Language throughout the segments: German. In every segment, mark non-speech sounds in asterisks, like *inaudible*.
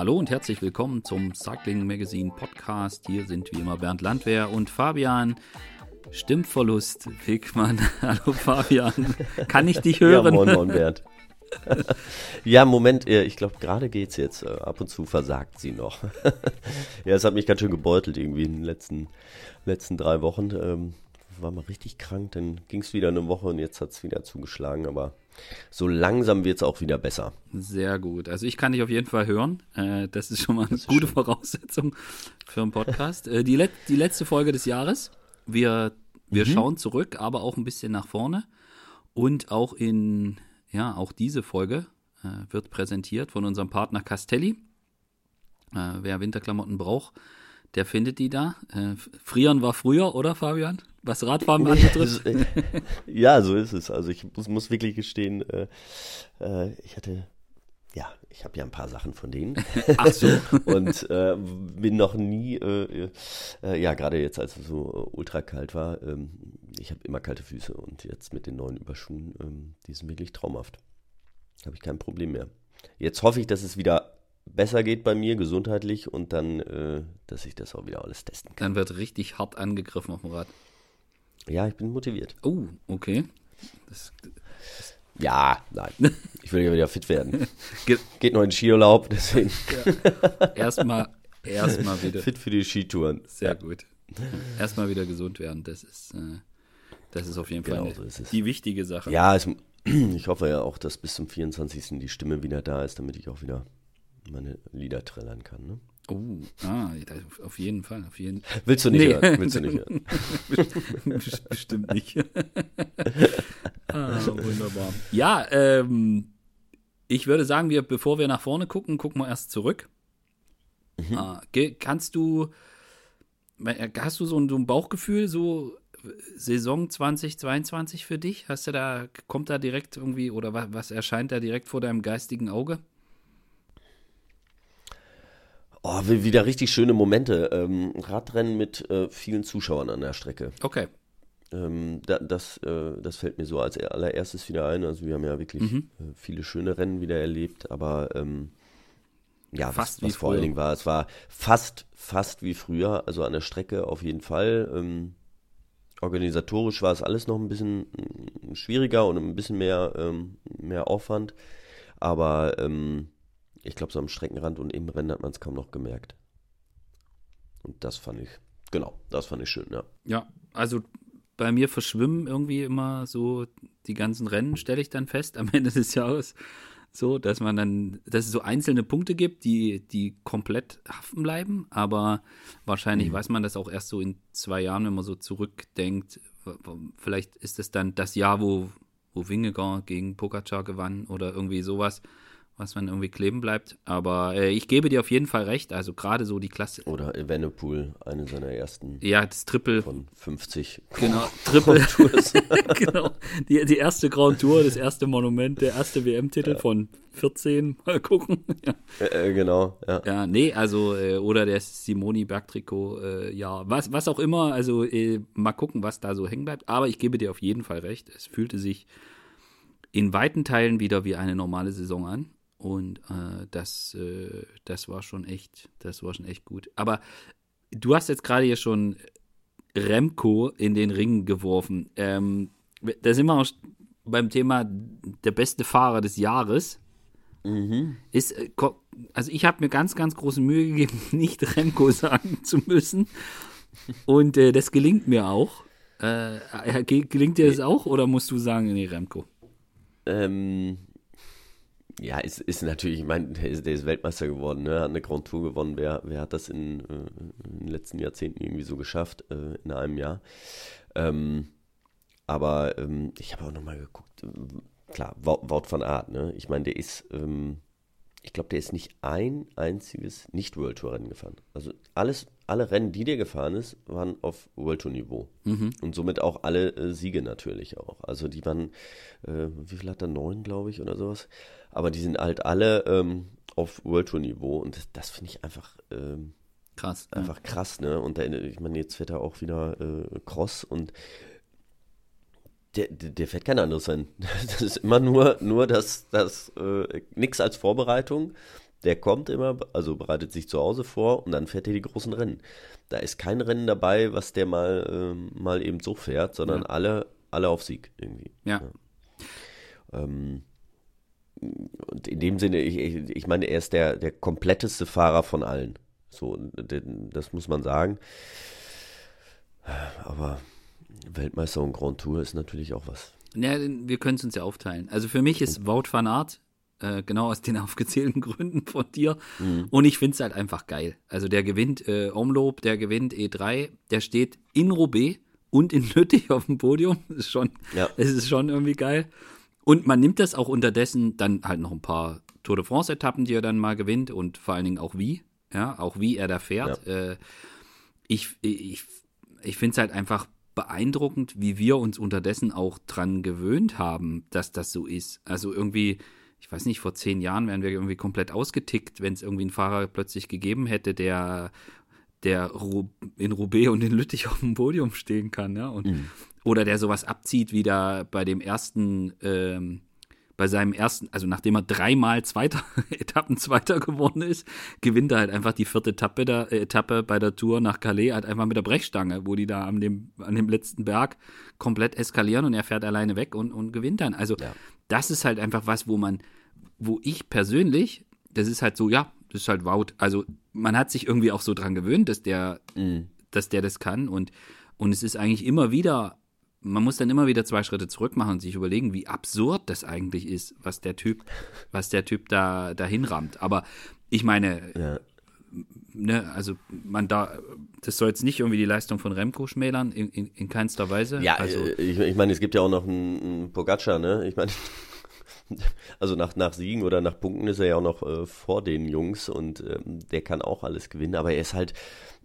Hallo und herzlich willkommen zum Cycling Magazine Podcast. Hier sind wie immer Bernd Landwehr und Fabian. Stimmverlust, Wegmann. *laughs* Hallo Fabian. Kann ich dich hören? Ja, moin, moin, Bernd. *laughs* ja, Moment, ich glaube, gerade geht's jetzt. Äh, ab und zu versagt sie noch. *laughs* ja, es hat mich ganz schön gebeutelt irgendwie in den letzten, letzten drei Wochen. Ähm, war mal richtig krank, dann ging es wieder eine Woche und jetzt hat es wieder zugeschlagen, aber so langsam wird es auch wieder besser. Sehr gut. Also ich kann dich auf jeden Fall hören. Äh, das ist schon mal eine gute schön. Voraussetzung für einen Podcast. Äh, die, Let die letzte Folge des Jahres. Wir, wir mhm. schauen zurück, aber auch ein bisschen nach vorne. Und auch in, ja, auch diese Folge äh, wird präsentiert von unserem Partner Castelli. Wer Winterklamotten braucht, der findet die da. Äh, frieren war früher, oder Fabian? Was Radfahren anbetrifft. ja, so ist es. Also ich muss, muss wirklich gestehen, äh, äh, ich hatte, ja, ich habe ja ein paar Sachen von denen. *laughs* Ach so. *laughs* und äh, bin noch nie, äh, äh, ja, gerade jetzt, als es so ultra kalt war, ähm, ich habe immer kalte Füße und jetzt mit den neuen Überschuhen, ähm, die sind wirklich traumhaft. Habe ich kein Problem mehr. Jetzt hoffe ich, dass es wieder besser geht bei mir gesundheitlich und dann, äh, dass ich das auch wieder alles testen kann. Dann wird richtig hart angegriffen auf dem Rad. Ja, ich bin motiviert. Oh, okay. Das, das ja, nein. *laughs* Ich will ja wieder fit werden. *laughs* Geht noch in Skiurlaub, deswegen. Ja. Erstmal erst *laughs* wieder. Fit für die Skitouren. Sehr ja. gut. Erstmal wieder gesund werden, das ist, äh, das ist auf jeden Fall genau eine, so die wichtige Sache. Ja, es, *clears throat* ich hoffe ja auch, dass bis zum 24. die Stimme wieder da ist, damit ich auch wieder meine Lieder trällern kann. Ne? Oh, ah, auf jeden Fall, auf jeden *laughs* Willst du nicht nee. hören? Willst du nicht hören? *laughs* Bestimmt nicht. *laughs* ah, wunderbar. Ja, ähm, ich würde sagen, wir, bevor wir nach vorne gucken, gucken wir erst zurück. Mhm. Ah, kannst du, hast du so ein, so ein Bauchgefühl, so Saison 2022 für dich? Hast du da, kommt da direkt irgendwie, oder was, was erscheint da direkt vor deinem geistigen Auge? Oh, wieder richtig schöne Momente. Ähm, Radrennen mit äh, vielen Zuschauern an der Strecke. Okay. Ähm, da, das, äh, das fällt mir so als allererstes wieder ein. Also wir haben ja wirklich mhm. äh, viele schöne Rennen wieder erlebt, aber ähm, ja, fast was, was vor allen Dingen war, es war fast, fast wie früher, also an der Strecke auf jeden Fall. Ähm, organisatorisch war es alles noch ein bisschen mm, schwieriger und ein bisschen mehr, ähm, mehr Aufwand, aber ähm, ich glaube, so am Streckenrand und im Rennen hat man es kaum noch gemerkt. Und das fand ich, genau, das fand ich schön, ja. Ja, also bei mir verschwimmen irgendwie immer so die ganzen Rennen, stelle ich dann fest am *laughs* Ende des Jahres. So, dass man dann, dass es so einzelne Punkte gibt, die, die komplett haften bleiben, aber wahrscheinlich mhm. weiß man das auch erst so in zwei Jahren, wenn man so zurückdenkt. Vielleicht ist es dann das Jahr, wo, wo Wingegar gegen Pogacar gewann oder irgendwie sowas was man irgendwie kleben bleibt. Aber äh, ich gebe dir auf jeden Fall recht. Also gerade so die Klasse. Oder Evenepoel, eine seiner ersten. Ja, das Triple. Von 50. Genau, Triple. *laughs* *laughs* genau. Die, die erste Grand Tour, das erste Monument, der erste WM-Titel ja. von 14. *laughs* Mal gucken. ja. Äh, genau, ja. Ja, nee, also, äh, oder der Simoni Bergtrikot, äh, ja, was, was auch immer. Also, äh, mal gucken, was da so hängen bleibt. Aber ich gebe dir auf jeden Fall recht. Es fühlte sich in weiten Teilen wieder wie eine normale Saison an. Und äh, das, äh, das war schon echt, das war schon echt gut. Aber du hast jetzt gerade hier schon Remco in den Ring geworfen. Ähm, da sind wir auch beim Thema der beste Fahrer des Jahres. Mhm. Ist, äh, also ich habe mir ganz, ganz große Mühe gegeben, *laughs* nicht Remco sagen zu müssen. Und äh, das gelingt mir auch. Äh, gelingt dir das auch oder musst du sagen, nee, Remco? Ähm, ja, ist, ist natürlich, ich meine, der ist, der ist Weltmeister geworden, ne? hat eine Grand Tour gewonnen. Wer, wer hat das in, äh, in den letzten Jahrzehnten irgendwie so geschafft, äh, in einem Jahr? Ähm, aber ähm, ich habe auch nochmal geguckt, äh, klar, Wort von Art, ne? Ich meine, der ist, ähm, ich glaube, der ist nicht ein einziges Nicht-World Tour-Rennen gefahren. Also alles, alle Rennen, die der gefahren ist, waren auf World Tour Niveau. Mhm. Und somit auch alle äh, Siege natürlich auch. Also die waren, äh, wie viel hat er? Neun, glaube ich, oder sowas aber die sind halt alle ähm, auf World Tour Niveau und das, das finde ich einfach ähm, krass. Einfach ja. krass, ne? Und der, ich meine, jetzt fährt er auch wieder äh, Cross und der, der, der, fährt kein anderes sein. *laughs* Das ist immer nur, nur das, das äh, nix als Vorbereitung. der kommt immer, also bereitet sich zu Hause vor und dann fährt er die großen Rennen. Da ist kein Rennen dabei, was der mal, ähm, mal eben so fährt, sondern ja. alle, alle auf Sieg irgendwie. Ja. ja. Ähm, und in dem Sinne, ich, ich meine, er ist der, der kompletteste Fahrer von allen. So, das muss man sagen. Aber Weltmeister und Grand Tour ist natürlich auch was. Ja, wir können es uns ja aufteilen. Also für mich ist Wout van Aert äh, genau aus den *laughs* aufgezählten Gründen von dir. Mhm. Und ich finde es halt einfach geil. Also der gewinnt äh, Omloop, der gewinnt E3, der steht in Roubaix und in Lüttich auf dem Podium. Das ist schon, ja. das ist schon irgendwie geil. Und man nimmt das auch unterdessen dann halt noch ein paar Tour de France-Etappen, die er dann mal gewinnt und vor allen Dingen auch wie, ja, auch wie er da fährt. Ja. Äh, ich ich, ich finde es halt einfach beeindruckend, wie wir uns unterdessen auch dran gewöhnt haben, dass das so ist. Also irgendwie, ich weiß nicht, vor zehn Jahren wären wir irgendwie komplett ausgetickt, wenn es irgendwie einen Fahrer plötzlich gegeben hätte, der, der in Roubaix und in Lüttich auf dem Podium stehen kann, ja. Und, mhm. Oder der sowas abzieht, wie da bei dem ersten ähm, bei seinem ersten, also nachdem er dreimal zweiter, *laughs* Etappen zweiter geworden ist, gewinnt er halt einfach die vierte Etappe, der, äh, Etappe bei der Tour nach Calais halt einfach mit der Brechstange, wo die da an dem, an dem letzten Berg komplett eskalieren und er fährt alleine weg und, und gewinnt dann. Also ja. das ist halt einfach was, wo man, wo ich persönlich, das ist halt so, ja, das ist halt Wout. Also man hat sich irgendwie auch so dran gewöhnt, dass der, mhm. dass der das kann und, und es ist eigentlich immer wieder man muss dann immer wieder zwei Schritte zurück machen und sich überlegen, wie absurd das eigentlich ist, was der Typ, *laughs* was der Typ da dahin rammt. Aber ich meine, ja. ne, also man da, das soll jetzt nicht irgendwie die Leistung von Remco schmälern, in, in, in keinster Weise. Ja, also, äh, ich, ich meine, es gibt ja auch noch einen, einen Pogacar, ne? Ich meine, *laughs* also nach, nach Siegen oder nach Punkten ist er ja auch noch äh, vor den Jungs und ähm, der kann auch alles gewinnen, aber er ist halt,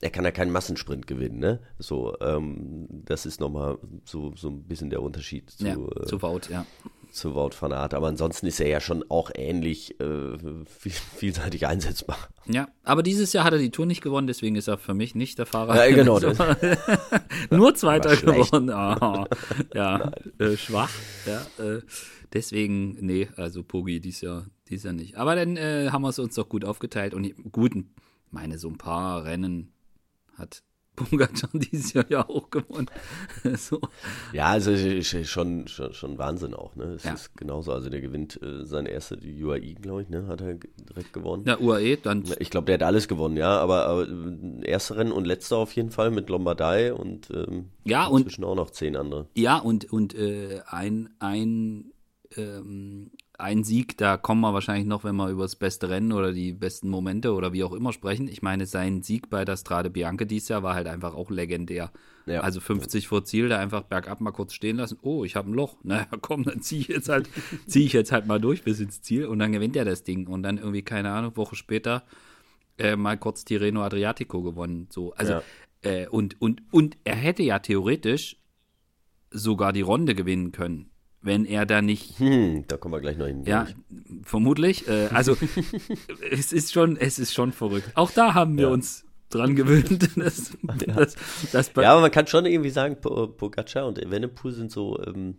er kann ja keinen Massensprint gewinnen, ne? So, ähm, das ist nochmal so, so ein bisschen der Unterschied zu, ja, äh, zu Wout, ja. Zu Wout van Aert, aber ansonsten ist er ja schon auch ähnlich äh, viel, vielseitig einsetzbar. Ja, aber dieses Jahr hat er die Tour nicht gewonnen, deswegen ist er für mich nicht der Fahrer. Ja, genau. *laughs* Nur Zweiter geworden. Oh, ja, *laughs* äh, schwach. Ja, äh, deswegen, nee, also Pogi dies Jahr, dies Jahr nicht. Aber dann äh, haben wir es uns doch gut aufgeteilt und gut, meine, so ein paar Rennen hat Pogacar *laughs* dieses Jahr ja auch gewonnen. *laughs* so. Ja, also schon, schon, schon Wahnsinn auch, ne? Es ja. ist genauso, also der gewinnt äh, seine erste die UAE, glaube ich, ne? Hat er direkt gewonnen. Ja, UAE, dann. Ich glaube, der hat alles gewonnen, ja, aber, aber äh, erste Rennen und letzter auf jeden Fall mit Lombardei und ähm, ja, und auch noch zehn andere. Ja, und, und äh, ein, ein ähm, ein Sieg, da kommen wir wahrscheinlich noch, wenn wir über das beste Rennen oder die besten Momente oder wie auch immer sprechen. Ich meine, sein Sieg bei der Strade Bianca dieses Jahr war halt einfach auch legendär. Ja. Also 50 vor Ziel, da einfach bergab mal kurz stehen lassen. Oh, ich habe ein Loch. Naja, komm, dann ziehe ich jetzt halt, *laughs* ziehe ich jetzt halt mal durch bis ins Ziel und dann gewinnt er das Ding. Und dann irgendwie, keine Ahnung, Woche später äh, mal kurz Tirreno Adriatico gewonnen. So, also, ja. äh, und, und, und er hätte ja theoretisch sogar die Runde gewinnen können wenn er da nicht. Hm, da kommen wir gleich noch hin. Ja, vermutlich. Äh, also *laughs* es ist schon, es ist schon verrückt. Auch da haben wir ja. uns dran gewöhnt. *laughs* Dass, ja. Dass, dass ja, aber man kann schon irgendwie sagen, Pogacar und Evenepoel sind so, ähm,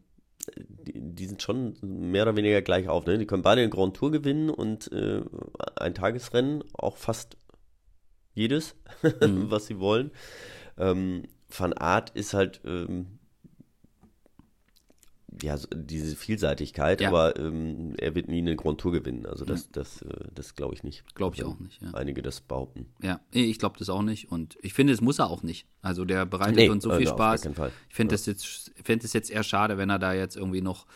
die, die, sind schon mehr oder weniger gleich auf. Ne? Die können beide den Grand Tour gewinnen und äh, ein Tagesrennen, auch fast jedes, *laughs* mhm. was sie wollen. Ähm, Van Art ist halt ähm, ja, diese Vielseitigkeit, ja. aber ähm, er wird nie eine Grand Tour gewinnen. Also das, ja. das, äh, das glaube ich nicht. Glaube ich auch nicht. Ja. Einige das behaupten. Ja, ich glaube das auch nicht. Und ich finde, es muss er auch nicht. Also der bereitet nee, uns so viel also Spaß. Ich finde es jetzt, find jetzt eher schade, wenn er da jetzt irgendwie noch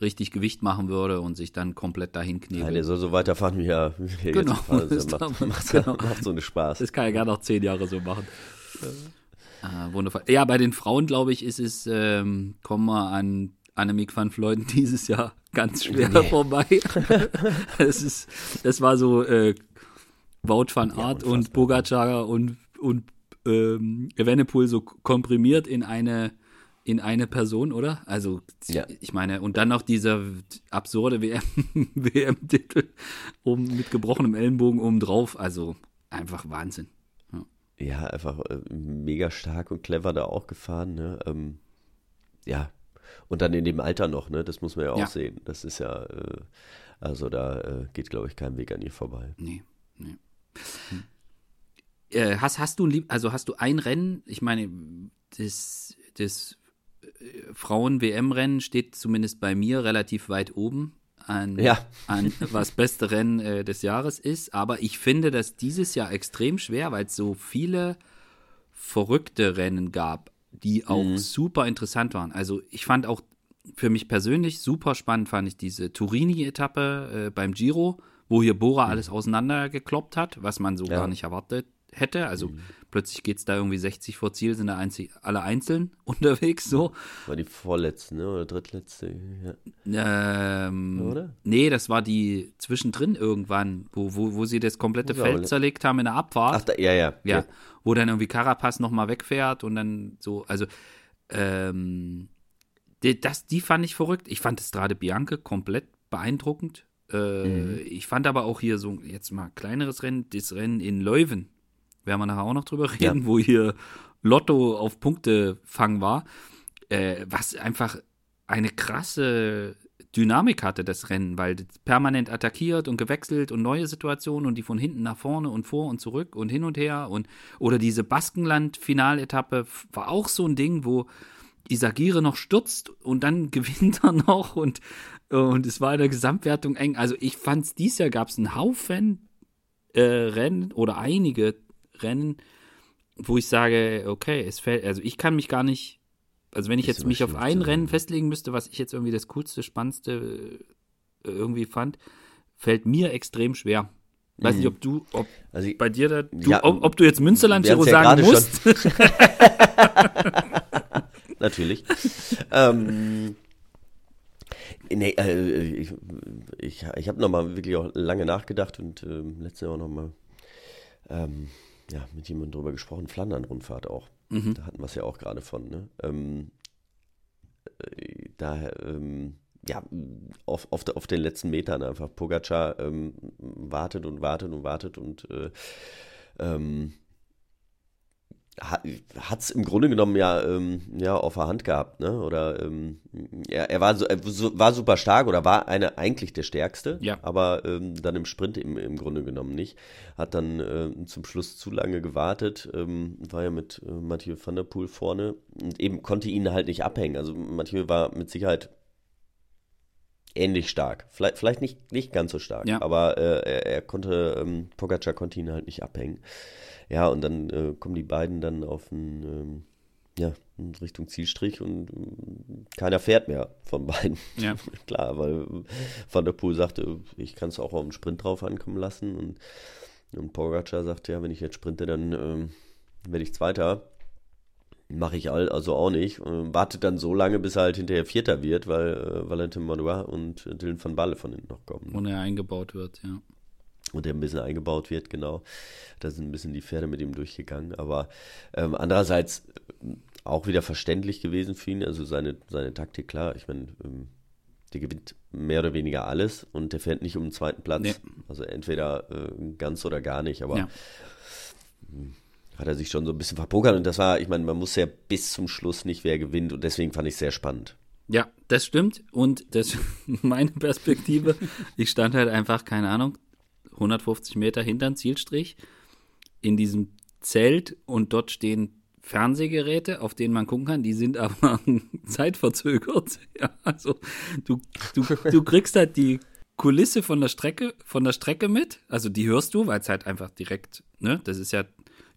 richtig Gewicht machen würde und sich dann komplett dahin knebelt. Ja, der soll so weiterfahren, wie er, wie er genau, jetzt *laughs* macht, macht, genau. macht, so eine Spaß. Das kann er gerne noch zehn Jahre so machen. Ah, wundervoll. Ja, bei den Frauen, glaube ich, ist es, ähm, kommen wir an Annemiek van Vleuten *laughs* dieses Jahr ganz schwer nee. vorbei. *laughs* das, ist, das war so äh, Wout van Art ja, und Bogacar und, und ähm, Evenepoel so komprimiert in eine in eine Person, oder? Also, ja. ich meine, und dann noch dieser absurde *laughs* WM-Titel um, mit gebrochenem Ellenbogen oben drauf. Also, einfach Wahnsinn. Ja, ja einfach äh, mega stark und clever da auch gefahren. Ne? Ähm, ja, und dann in dem Alter noch, ne? Das muss man ja auch ja. sehen. Das ist ja, äh, Also da äh, geht, glaube ich, kein Weg an ihr vorbei. Nee, nee. Hm. Äh, hast, hast du also hast du ein Rennen, ich meine, das, das äh, Frauen-WM-Rennen steht zumindest bei mir relativ weit oben an, ja. an was beste Rennen äh, des Jahres ist. Aber ich finde das dieses Jahr extrem schwer, weil es so viele verrückte Rennen gab, die auch mhm. super interessant waren. Also ich fand auch für mich persönlich super spannend, fand ich diese Turini-Etappe äh, beim Giro, wo hier Bora mhm. alles auseinandergekloppt hat, was man so ja. gar nicht erwartet hätte. Also mhm. Plötzlich geht es da irgendwie 60 vor Ziel, sind da einzig, alle einzeln *laughs* unterwegs so. War die vorletzte, ne? Oder drittletzte? Ja. Ähm, oder? Nee, das war die zwischendrin irgendwann, wo, wo, wo sie das komplette Muss Feld zerlegt haben in der Abfahrt. Ach, da, ja, ja. Ja, okay. wo dann irgendwie Carapaz nochmal wegfährt und dann so, also ähm, die, das, die fand ich verrückt. Ich fand Strade Bianca komplett beeindruckend. Äh, mhm. Ich fand aber auch hier so, jetzt mal kleineres Rennen, das Rennen in Leuven werden wir nachher auch noch drüber reden, ja. wo hier Lotto auf Punktefang war, äh, was einfach eine krasse Dynamik hatte, das Rennen, weil permanent attackiert und gewechselt und neue Situationen und die von hinten nach vorne und vor und zurück und hin und her und oder diese Baskenland-Finaletappe war auch so ein Ding, wo Isagire noch stürzt und dann *laughs* gewinnt er noch und, und es war in der Gesamtwertung eng. Also ich fand es dieses Jahr gab es einen Haufen äh, Rennen oder einige Rennen, wo ich sage, okay, es fällt, also ich kann mich gar nicht, also wenn ich jetzt mich auf ein Rennen festlegen müsste, was ich jetzt irgendwie das coolste, spannendste äh, irgendwie fand, fällt mir extrem schwer. Weiß mhm. nicht, ob du, ob also ich, bei dir da, du, ja, ob, ob, du jetzt Münsterland Giro ja sagen musst. *laughs* *laughs* Natürlich. ähm, nee, äh, ich, ich, ich habe nochmal wirklich auch lange nachgedacht und äh, letztes Jahr auch nochmal ähm, ja, mit jemandem drüber gesprochen, Flandern-Rundfahrt auch. Mhm. Da hatten wir es ja auch gerade von. Ne? Ähm, äh, da, ähm, ja, auf, auf, auf, den letzten Metern einfach. Pogacar ähm, wartet und wartet und wartet und äh, ähm, hat es im Grunde genommen ja, ähm, ja auf der Hand gehabt, ne? Oder ähm, er, er, war so, er war super stark oder war eine eigentlich der stärkste, ja. aber ähm, dann im Sprint im, im Grunde genommen nicht. Hat dann äh, zum Schluss zu lange gewartet, ähm, war ja mit äh, Mathieu van der Poel vorne und eben konnte ihn halt nicht abhängen. Also Mathieu war mit Sicherheit ähnlich stark. Vielleicht, vielleicht nicht, nicht ganz so stark, ja. aber äh, er, er, konnte, ähm, Pogacar konnte ihn halt nicht abhängen. Ja, und dann äh, kommen die beiden dann auf ein, ähm, ja, Richtung Zielstrich und äh, keiner fährt mehr von beiden. Ja. *laughs* Klar, weil Van der Poel sagte, ich kann es auch auf den Sprint drauf ankommen lassen und, und Pogacar sagte, ja, wenn ich jetzt sprinte, dann ähm, werde ich Zweiter. Mache ich also auch nicht. Und wartet dann so lange, bis er halt hinterher Vierter wird, weil äh, Valentin Madouas und Dylan van Balle von hinten noch kommen. Und er eingebaut wird, ja und der ein bisschen eingebaut wird, genau. Da sind ein bisschen die Pferde mit ihm durchgegangen. Aber ähm, andererseits äh, auch wieder verständlich gewesen für ihn. Also seine, seine Taktik, klar, ich meine, ähm, der gewinnt mehr oder weniger alles und der fährt nicht um den zweiten Platz. Nee. Also entweder äh, ganz oder gar nicht, aber ja. Hm, hat er sich schon so ein bisschen verpokert und das war, ich meine, man muss ja bis zum Schluss nicht, wer gewinnt und deswegen fand ich es sehr spannend. Ja, das stimmt und das *laughs* meine Perspektive. Ich stand halt einfach, keine Ahnung, 150 Meter hinter den Zielstrich in diesem Zelt und dort stehen Fernsehgeräte, auf denen man gucken kann, die sind aber *laughs* zeitverzögert. *laughs* Ja, also du, du, du kriegst halt die Kulisse von der Strecke, von der Strecke mit. Also die hörst du, weil es halt einfach direkt, ne, das ist ja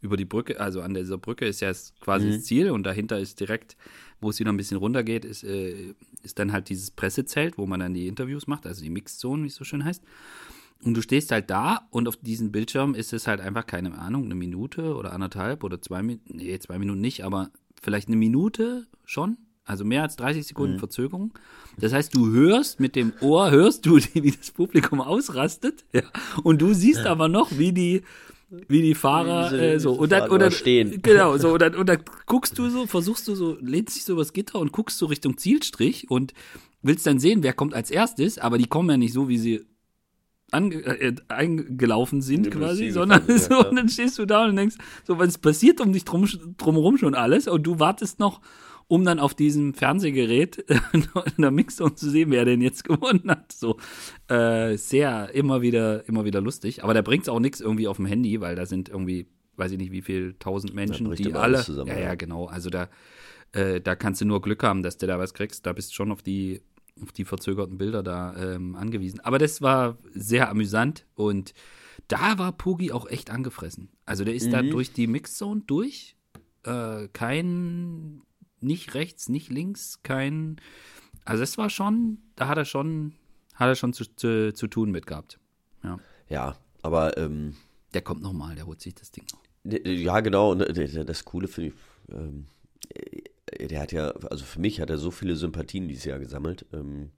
über die Brücke, also an dieser Brücke ist ja quasi mhm. das Ziel und dahinter ist direkt, wo es wieder ein bisschen runter geht, ist, äh, ist dann halt dieses Pressezelt, wo man dann die Interviews macht, also die Mixzone, wie es so schön heißt. Und du stehst halt da und auf diesem Bildschirm ist es halt einfach, keine Ahnung, eine Minute oder anderthalb oder zwei Minuten, nee, zwei Minuten nicht, aber vielleicht eine Minute schon. Also mehr als 30 Sekunden mhm. Verzögerung. Das heißt, du hörst mit dem Ohr, hörst du, *laughs* wie das Publikum ausrastet, ja, und du siehst aber noch, wie die, wie die Fahrer äh, so und dann, und dann stehen. *laughs* Genau, so und dann, und dann guckst du so, versuchst du so, lehnst dich so übers Gitter und guckst so Richtung Zielstrich und willst dann sehen, wer kommt als erstes, aber die kommen ja nicht so, wie sie äh, eingelaufen sind quasi, sondern *laughs* ja, so, und dann stehst du da und denkst, so, was passiert um dich drum, drumherum schon alles und du wartest noch um dann auf diesem Fernsehgerät *laughs* in der Mixzone zu sehen, wer denn jetzt gewonnen hat. So äh, sehr immer wieder, immer wieder lustig. Aber da bringt es auch nichts irgendwie auf dem Handy, weil da sind irgendwie, weiß ich nicht, wie viel tausend Menschen, die alle. Zusammen, ja, ja, genau. Also da, äh, da kannst du nur Glück haben, dass du da was kriegst. Da bist du schon auf die, auf die verzögerten Bilder da ähm, angewiesen. Aber das war sehr amüsant und da war Pogi auch echt angefressen. Also der ist mhm. da durch die Mixzone durch. Äh, kein, nicht rechts, nicht links, kein. Also es war schon, da hat er schon, hat er schon zu, zu, zu tun mit gehabt. Ja, ja aber ähm, der kommt nochmal, der holt sich das Ding noch. Ja, genau. Das Coole finde ich, ähm, der hat ja, also für mich hat er so viele Sympathien dieses Jahr gesammelt. Ähm,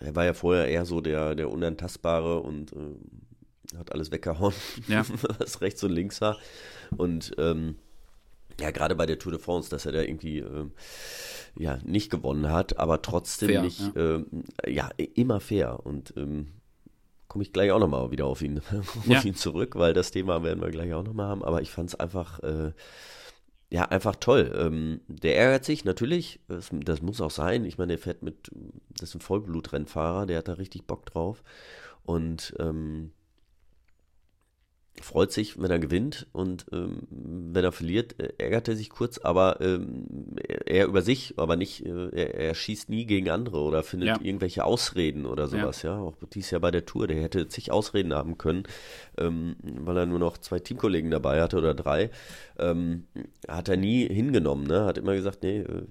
er war ja vorher eher so der, der Unantastbare und ähm, hat alles weggehauen, ja. *laughs* was rechts und links war. Und ähm, ja, gerade bei der Tour de France, dass er da irgendwie äh, ja nicht gewonnen hat, aber trotzdem fair, nicht, ja. Äh, ja. immer fair. Und ähm, komme ich gleich auch nochmal wieder auf ihn, *laughs* auf ja. ihn zurück, weil das Thema werden wir gleich auch nochmal haben. Aber ich fand es einfach, äh, ja, einfach toll. Ähm, der ärgert sich natürlich, das, das, muss auch sein. Ich meine, der fährt mit, das ist ein Vollblutrennfahrer, der hat da richtig Bock drauf. Und ähm, freut sich, wenn er gewinnt und ähm, wenn er verliert, äh, ärgert er sich kurz, aber ähm, er über sich, aber nicht, äh, er, er, schießt nie gegen andere oder findet ja. irgendwelche Ausreden oder sowas, ja. ja. Auch dies Jahr bei der Tour, der hätte zig Ausreden haben können, ähm, weil er nur noch zwei Teamkollegen dabei hatte oder drei, ähm, hat er nie hingenommen, ne? Hat immer gesagt, nee, äh,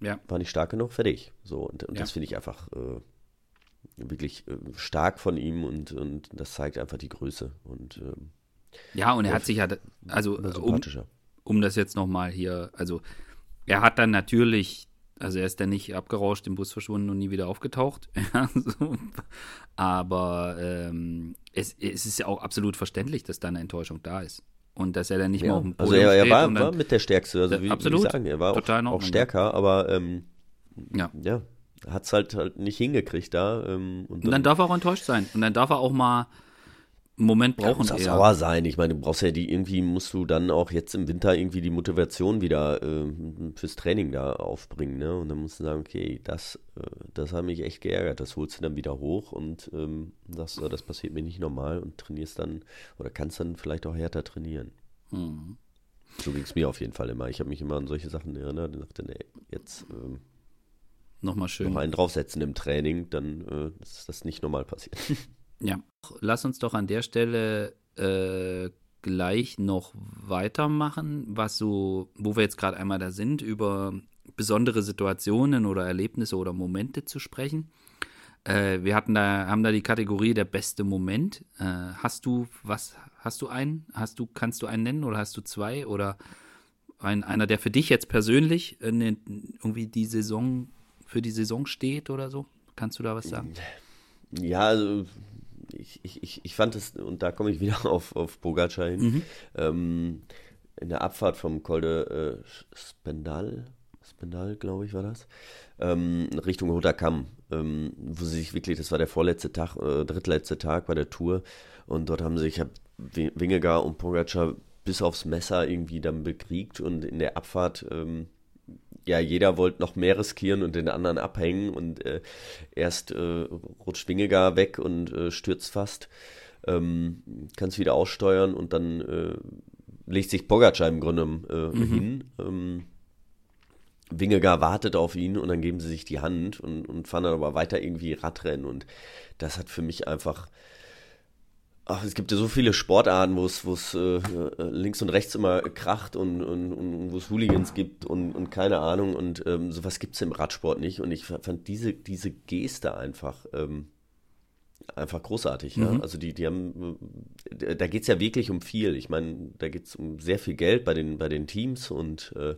ja. war nicht stark genug, fertig. So, und, und das finde ich einfach äh, wirklich äh, stark von ihm und, und das zeigt einfach die Größe. Und, ähm, ja, und er hat sich ja, also um, um das jetzt nochmal hier, also er hat dann natürlich, also er ist dann nicht abgerauscht, im Bus verschwunden und nie wieder aufgetaucht. *laughs* so. Aber ähm, es, es ist ja auch absolut verständlich, dass da eine Enttäuschung da ist und dass er dann nicht ja. mehr auf dem also Podium Also er, er war, war, mit der Stärkste, also wie, absolut, wie ich sagen, er war auch, auch stärker, aber ähm, ja. ja, hat es halt, halt nicht hingekriegt da. Ähm, und, dann, und, dann, darf er auch enttäuscht sein. Und dann darf er auch mal Moment brauchen. Ja, muss auch sauer sein. Ich meine, du brauchst ja die, irgendwie musst du dann auch jetzt im Winter irgendwie die Motivation wieder äh, fürs Training da aufbringen. Ne? Und dann musst du sagen, okay, das, äh, das hat mich echt geärgert. Das holst du dann wieder hoch und ähm, das, äh, das passiert mir nicht normal und trainierst dann oder kannst dann vielleicht auch härter trainieren. Mhm. So ging es mir auf jeden Fall immer. Ich habe mich immer an solche Sachen erinnert und dachte, nee, jetzt. Ähm, nochmal schön. Noch einen draufsetzen im Training, dann äh, ist das nicht normal passiert. *laughs* Ja, lass uns doch an der Stelle äh, gleich noch weitermachen, was so, wo wir jetzt gerade einmal da sind, über besondere Situationen oder Erlebnisse oder Momente zu sprechen. Äh, wir hatten da, haben da die Kategorie der beste Moment. Äh, hast du was, hast du einen? Hast du, kannst du einen nennen oder hast du zwei? Oder ein, einer, der für dich jetzt persönlich äh, ne, irgendwie die Saison für die Saison steht oder so? Kannst du da was sagen? Ja, also ich, ich, ich fand es, und da komme ich wieder *laughs* auf, auf Pogacar hin, mhm. ähm, in der Abfahrt vom Col de äh, Spendal, Spendal, glaube ich, war das, ähm, Richtung Roter Kamm, ähm, wo sie sich wirklich, das war der vorletzte Tag, äh, drittletzte Tag bei der Tour, und dort haben sie, ich habe Wingegar und Pogacar bis aufs Messer irgendwie dann bekriegt und in der Abfahrt ähm, ja, jeder wollte noch mehr riskieren und den anderen abhängen und äh, erst äh, rutscht Wingegar weg und äh, stürzt fast. Ähm, kannst wieder aussteuern und dann äh, legt sich Pogacar im Grunde äh, mhm. hin. Ähm, Wingegar wartet auf ihn und dann geben sie sich die Hand und, und fahren dann aber weiter irgendwie Radrennen und das hat für mich einfach Ach, es gibt ja so viele Sportarten, wo es, äh, links und rechts immer kracht und, und, und wo es Hooligans gibt und, und keine Ahnung. Und ähm, sowas gibt es im Radsport nicht. Und ich fand diese, diese Geste einfach, ähm, einfach großartig. Mhm. Ja? Also die, die haben, äh, da geht es ja wirklich um viel. Ich meine, da geht es um sehr viel Geld bei den, bei den Teams und äh,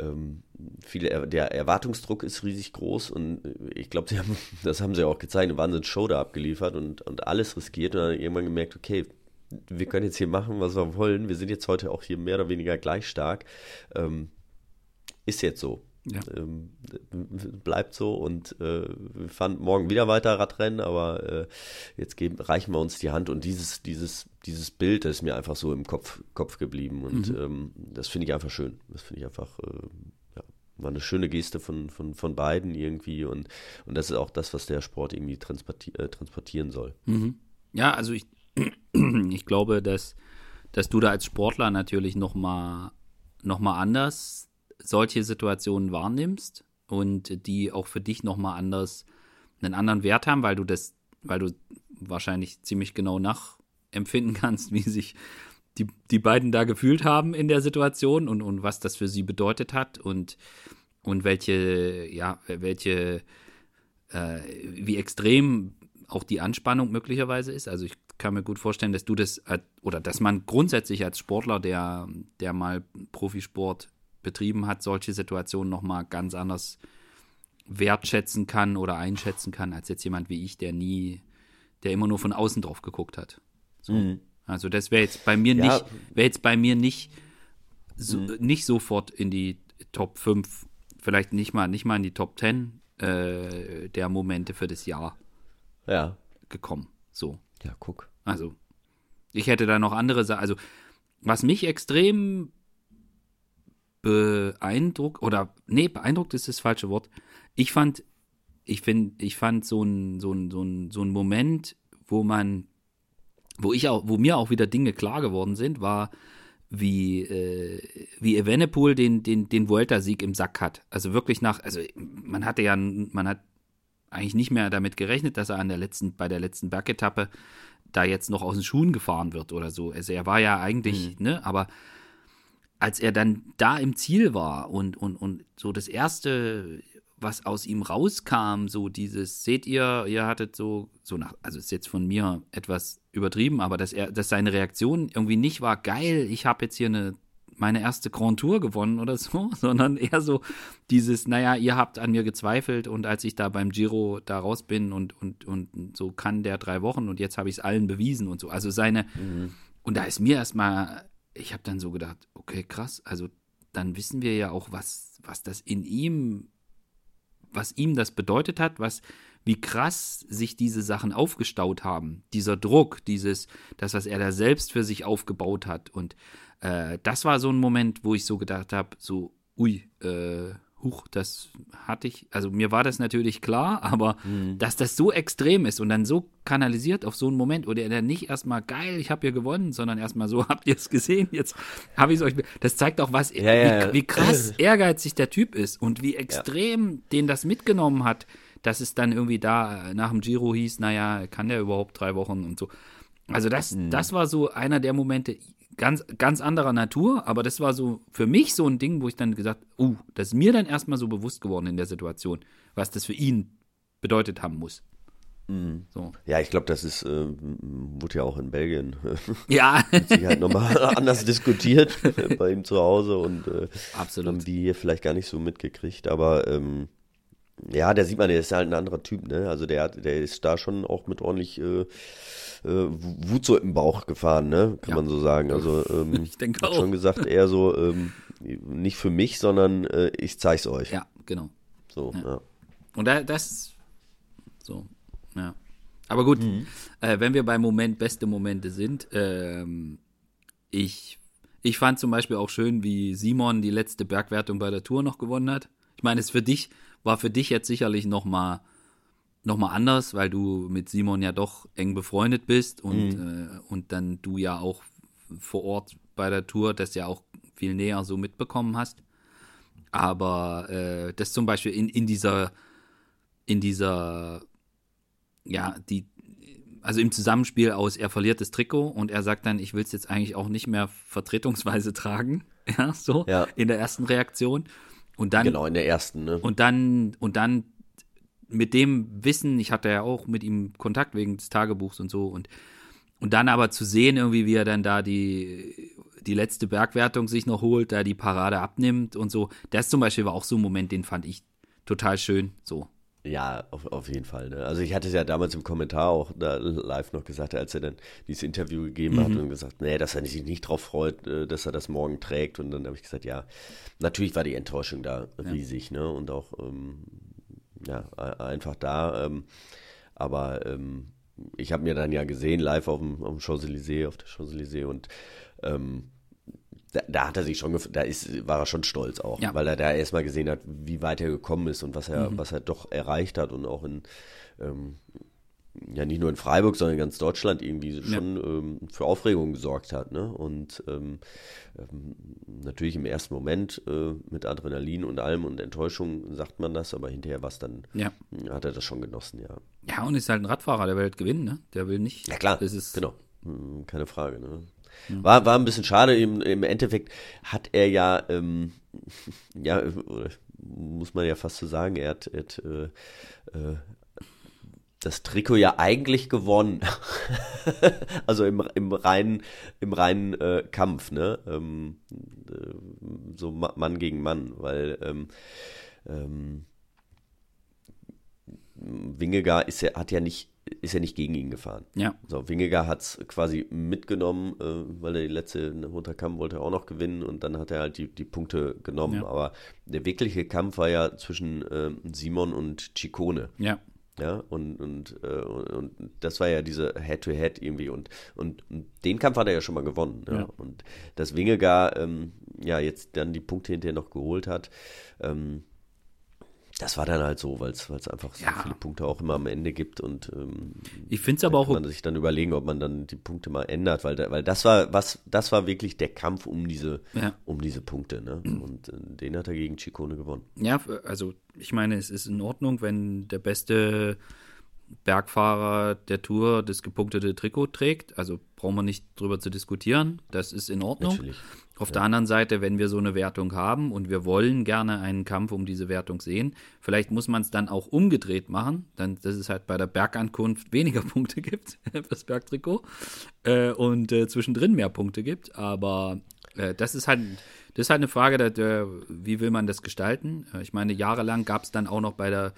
ähm, viele, der Erwartungsdruck ist riesig groß und äh, ich glaube, *laughs* das haben sie auch gezeigt, eine Wahnsinns-Show da abgeliefert und, und alles riskiert und dann irgendwann gemerkt, okay, wir können jetzt hier machen, was wir wollen. Wir sind jetzt heute auch hier mehr oder weniger gleich stark. Ähm, ist jetzt so. Ja. Ähm, bleibt so und äh, wir fahren morgen wieder weiter Radrennen, aber äh, jetzt geben, reichen wir uns die Hand und dieses, dieses, dieses Bild ist mir einfach so im Kopf, Kopf geblieben und mhm. ähm, das finde ich einfach schön. Das finde ich einfach, äh, ja, war eine schöne Geste von, von, von beiden irgendwie und, und das ist auch das, was der Sport irgendwie transporti äh, transportieren soll. Mhm. Ja, also ich, *clears throat* ich glaube, dass, dass du da als Sportler natürlich nochmal noch mal anders solche Situationen wahrnimmst und die auch für dich nochmal anders einen anderen Wert haben, weil du das, weil du wahrscheinlich ziemlich genau nachempfinden *laughs* kannst, wie sich die, die beiden da gefühlt haben in der Situation und, und was das für sie bedeutet hat und, und welche, ja, welche, äh, wie extrem auch die Anspannung möglicherweise ist. Also ich kann mir gut vorstellen, dass du das, oder dass man grundsätzlich als Sportler, der, der mal Profisport betrieben hat, solche Situationen nochmal ganz anders wertschätzen kann oder einschätzen kann, als jetzt jemand wie ich, der nie, der immer nur von außen drauf geguckt hat. So. Mhm. Also das wäre jetzt bei mir ja. nicht, wäre jetzt bei mir nicht, so, mhm. nicht sofort in die Top 5, vielleicht nicht mal, nicht mal in die Top 10 äh, der Momente für das Jahr ja. gekommen. So. Ja, guck. Also, ich hätte da noch andere Sachen. Also, was mich extrem beeindruckt, oder, nee, beeindruckt ist das falsche Wort. Ich fand, ich finde, ich fand so ein, so ein, so ein, so ein Moment, wo man, wo ich auch, wo mir auch wieder Dinge klar geworden sind, war, wie, äh, wie Evenepoel den, den, den Vuelta-Sieg im Sack hat. Also wirklich nach, also man hatte ja, man hat eigentlich nicht mehr damit gerechnet, dass er an der letzten, bei der letzten Bergetappe da jetzt noch aus den Schuhen gefahren wird oder so. Also er war ja eigentlich, mhm. ne, aber als er dann da im Ziel war und, und, und so das erste, was aus ihm rauskam, so dieses, seht ihr, ihr hattet so, so nach, also ist jetzt von mir etwas übertrieben, aber dass er, dass seine Reaktion irgendwie nicht war, geil, ich habe jetzt hier eine meine erste Grand Tour gewonnen oder so, *laughs* sondern eher so dieses, naja, ihr habt an mir gezweifelt und als ich da beim Giro da raus bin und, und, und so kann der drei Wochen und jetzt habe ich es allen bewiesen und so. Also seine, mhm. und da ist mir erstmal ich habe dann so gedacht, okay, krass, also dann wissen wir ja auch, was, was das in ihm, was ihm das bedeutet hat, was, wie krass sich diese Sachen aufgestaut haben. Dieser Druck, dieses, das, was er da selbst für sich aufgebaut hat. Und äh, das war so ein Moment, wo ich so gedacht habe, so, ui, äh, huch, das hatte ich, also mir war das natürlich klar, *laughs* aber mhm. dass das so extrem ist und dann so kanalisiert auf so einen Moment, oder er dann nicht erstmal geil, ich habe hier gewonnen, sondern erstmal so, *laughs* habt ihr es gesehen, jetzt habe ich es euch, das zeigt auch, was, ja, ja. Wie, wie, krass *laughs* ehrgeizig der Typ ist und wie extrem ja. den das mitgenommen hat, dass es dann irgendwie da nach dem Giro hieß, naja, kann der überhaupt drei Wochen und so. Also das, mhm. das war so einer der Momente, ganz, ganz anderer Natur, aber das war so für mich so ein Ding, wo ich dann gesagt, uh, das ist mir dann erstmal so bewusst geworden in der Situation, was das für ihn bedeutet haben muss. Mhm. So. Ja, ich glaube, das ist, äh, wurde ja auch in Belgien *laughs* ja. *laughs* sich halt nochmal *laughs* anders diskutiert bei ihm zu Hause und äh, Absolut. haben die hier vielleicht gar nicht so mitgekriegt, aber ähm, ja, der sieht man, der ist halt ein anderer Typ, ne? Also der, der ist da schon auch mit ordentlich äh, äh, Wut so im Bauch gefahren, ne? Kann ja. man so sagen. Also *laughs* ähm, ich denke auch. schon gesagt, eher so ähm, nicht für mich, sondern äh, ich zeig's euch. Ja, genau. So, ja. ja. Und da, das so, ja. Aber gut, mhm. äh, wenn wir beim Moment beste Momente sind, ähm, ich, ich fand zum Beispiel auch schön, wie Simon die letzte Bergwertung bei der Tour noch gewonnen hat. Ich meine, es für dich war für dich jetzt sicherlich noch mal nochmal anders, weil du mit Simon ja doch eng befreundet bist und, mhm. äh, und dann du ja auch vor Ort bei der Tour das ja auch viel näher so mitbekommen hast. Aber äh, das zum Beispiel in, in dieser, in dieser, ja, die, also im Zusammenspiel aus, er verliert das Trikot und er sagt dann, ich will es jetzt eigentlich auch nicht mehr vertretungsweise *laughs* tragen, ja, so, ja. in der ersten Reaktion. Und dann, genau, in der ersten, ne? Und dann, und dann mit dem Wissen, ich hatte ja auch mit ihm Kontakt wegen des Tagebuchs und so und und dann aber zu sehen irgendwie, wie er dann da die die letzte Bergwertung sich noch holt, da die Parade abnimmt und so. Das zum Beispiel war auch so ein Moment, den fand ich total schön. So. Ja, auf, auf jeden Fall. Ne? Also ich hatte es ja damals im Kommentar auch da live noch gesagt, als er dann dieses Interview gegeben mhm. hat und gesagt, nee, dass er sich nicht drauf freut, äh, dass er das morgen trägt. Und dann habe ich gesagt, ja, natürlich war die Enttäuschung da riesig, ja. ne? Und auch ähm, ja, einfach da. Ähm, aber ähm, ich habe mir dann ja gesehen, live auf dem, auf dem Champs-Élysées, auf der Champs-Élysées und ähm, da, da, hat er sich schon, da ist, war er schon stolz auch, ja. weil er da erstmal gesehen hat, wie weit er gekommen ist und was er, mhm. was er doch erreicht hat und auch in, ähm, ja nicht nur in Freiburg, sondern in ganz Deutschland irgendwie schon ja. ähm, für Aufregung gesorgt hat. Ne? Und ähm, ähm, natürlich im ersten Moment äh, mit Adrenalin und allem und Enttäuschung sagt man das, aber hinterher was dann ja. hat er das schon genossen, ja. Ja, und ist halt ein Radfahrer, der will halt gewinnen, ne? Der will nicht. Ja klar, das ist genau. Hm, keine Frage, ne? War, war ein bisschen schade. Im, Im Endeffekt hat er ja, ähm, *laughs* ja, muss man ja fast so sagen, er hat, er hat äh, äh, das Trikot ja eigentlich gewonnen. *laughs* also im, im reinen, im reinen äh, Kampf, ne? Ähm, äh, so Mann gegen Mann, weil ähm, ähm, Wingegar ist ja, hat ja nicht ist ja nicht gegen ihn gefahren. Ja. So, Wingegar hat es quasi mitgenommen, äh, weil er die letzte Hunterkamm wollte er auch noch gewinnen und dann hat er halt die, die Punkte genommen. Ja. Aber der wirkliche Kampf war ja zwischen äh, Simon und Ciccone. Ja. Ja, und, und, äh, und das war ja diese Head-to-Head -Head irgendwie und, und, und, den Kampf hat er ja schon mal gewonnen. Ja. ja. Und dass Wingegar ähm, ja jetzt dann die Punkte hinterher noch geholt hat, ähm, das war dann halt so, weil es einfach so ja. viele Punkte auch immer am Ende gibt und ähm, ich finde es aber auch kann man sich dann überlegen, ob man dann die Punkte mal ändert, weil da, weil das war was das war wirklich der Kampf um diese ja. um diese Punkte, ne? Und äh, den hat er gegen Ciccone gewonnen. Ja, also ich meine, es ist in Ordnung, wenn der beste Bergfahrer der Tour das gepunktete Trikot trägt. Also brauchen wir nicht drüber zu diskutieren. Das ist in Ordnung. Natürlich. Auf der anderen Seite, wenn wir so eine Wertung haben und wir wollen gerne einen Kampf um diese Wertung sehen, vielleicht muss man es dann auch umgedreht machen, dann, dass es halt bei der Bergankunft weniger *laughs* Punkte gibt *laughs* fürs Bergtrikot äh, und äh, zwischendrin mehr Punkte gibt. Aber äh, das ist halt. Das ist halt eine Frage, der, wie will man das gestalten? Äh, ich meine, jahrelang gab es dann auch noch bei der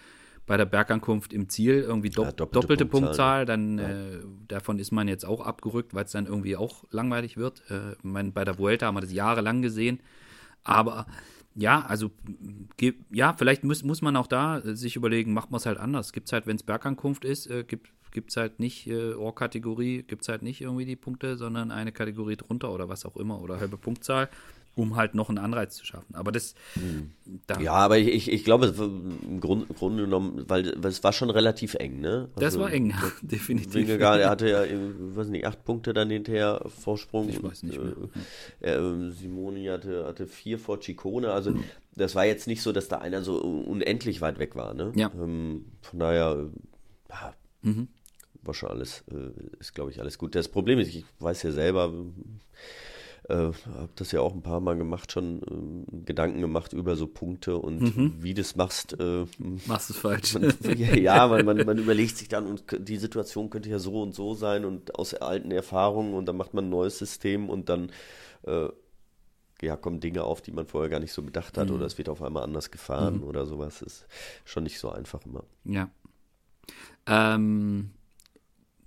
bei der Bergankunft im Ziel irgendwie do ja, doppelte, doppelte, Punktzahl. Punktzahl dann ja. äh, davon ist man jetzt auch abgerückt, weil es dann irgendwie auch langweilig wird. Äh, mein, bei der Vuelta haben wir das jahrelang gesehen. Aber ja, also ja, vielleicht muss, muss man auch da äh, sich überlegen, macht man es halt anders. Gibt es halt, wenn es Bergankunft ist, äh, gibt es halt nicht äh, Ohr-Kategorie, gibt es halt nicht irgendwie die Punkte, sondern eine Kategorie drunter oder was auch immer oder halbe Punktzahl um halt noch einen Anreiz zu schaffen. Aber das. Hm. Da ja, aber ich, ich glaube, im Grunde, im Grunde genommen, weil, weil es war schon relativ eng, ne? Also, das war eng, *laughs* definitiv. Wingegaard, er hatte ja, ich weiß nicht, acht Punkte dann hinterher Vorsprung. Ich weiß nicht mehr. Äh, äh, Simoni hatte, hatte vier vor Ciccone. Also, das war jetzt nicht so, dass da einer so unendlich weit weg war, ne? Ja. Ähm, von daher, ja, mhm. war schon alles, äh, ist glaube ich alles gut. Das Problem ist, ich weiß ja selber, äh, habe das ja auch ein paar Mal gemacht, schon äh, Gedanken gemacht über so Punkte und mhm. wie du es machst. Äh, Machst du es falsch. Man, ja, weil man, man überlegt sich dann, und die Situation könnte ja so und so sein und aus alten Erfahrungen und dann macht man ein neues System und dann äh, ja, kommen Dinge auf, die man vorher gar nicht so bedacht hat mhm. oder es wird auf einmal anders gefahren mhm. oder sowas. Ist schon nicht so einfach immer. Ja. Ähm,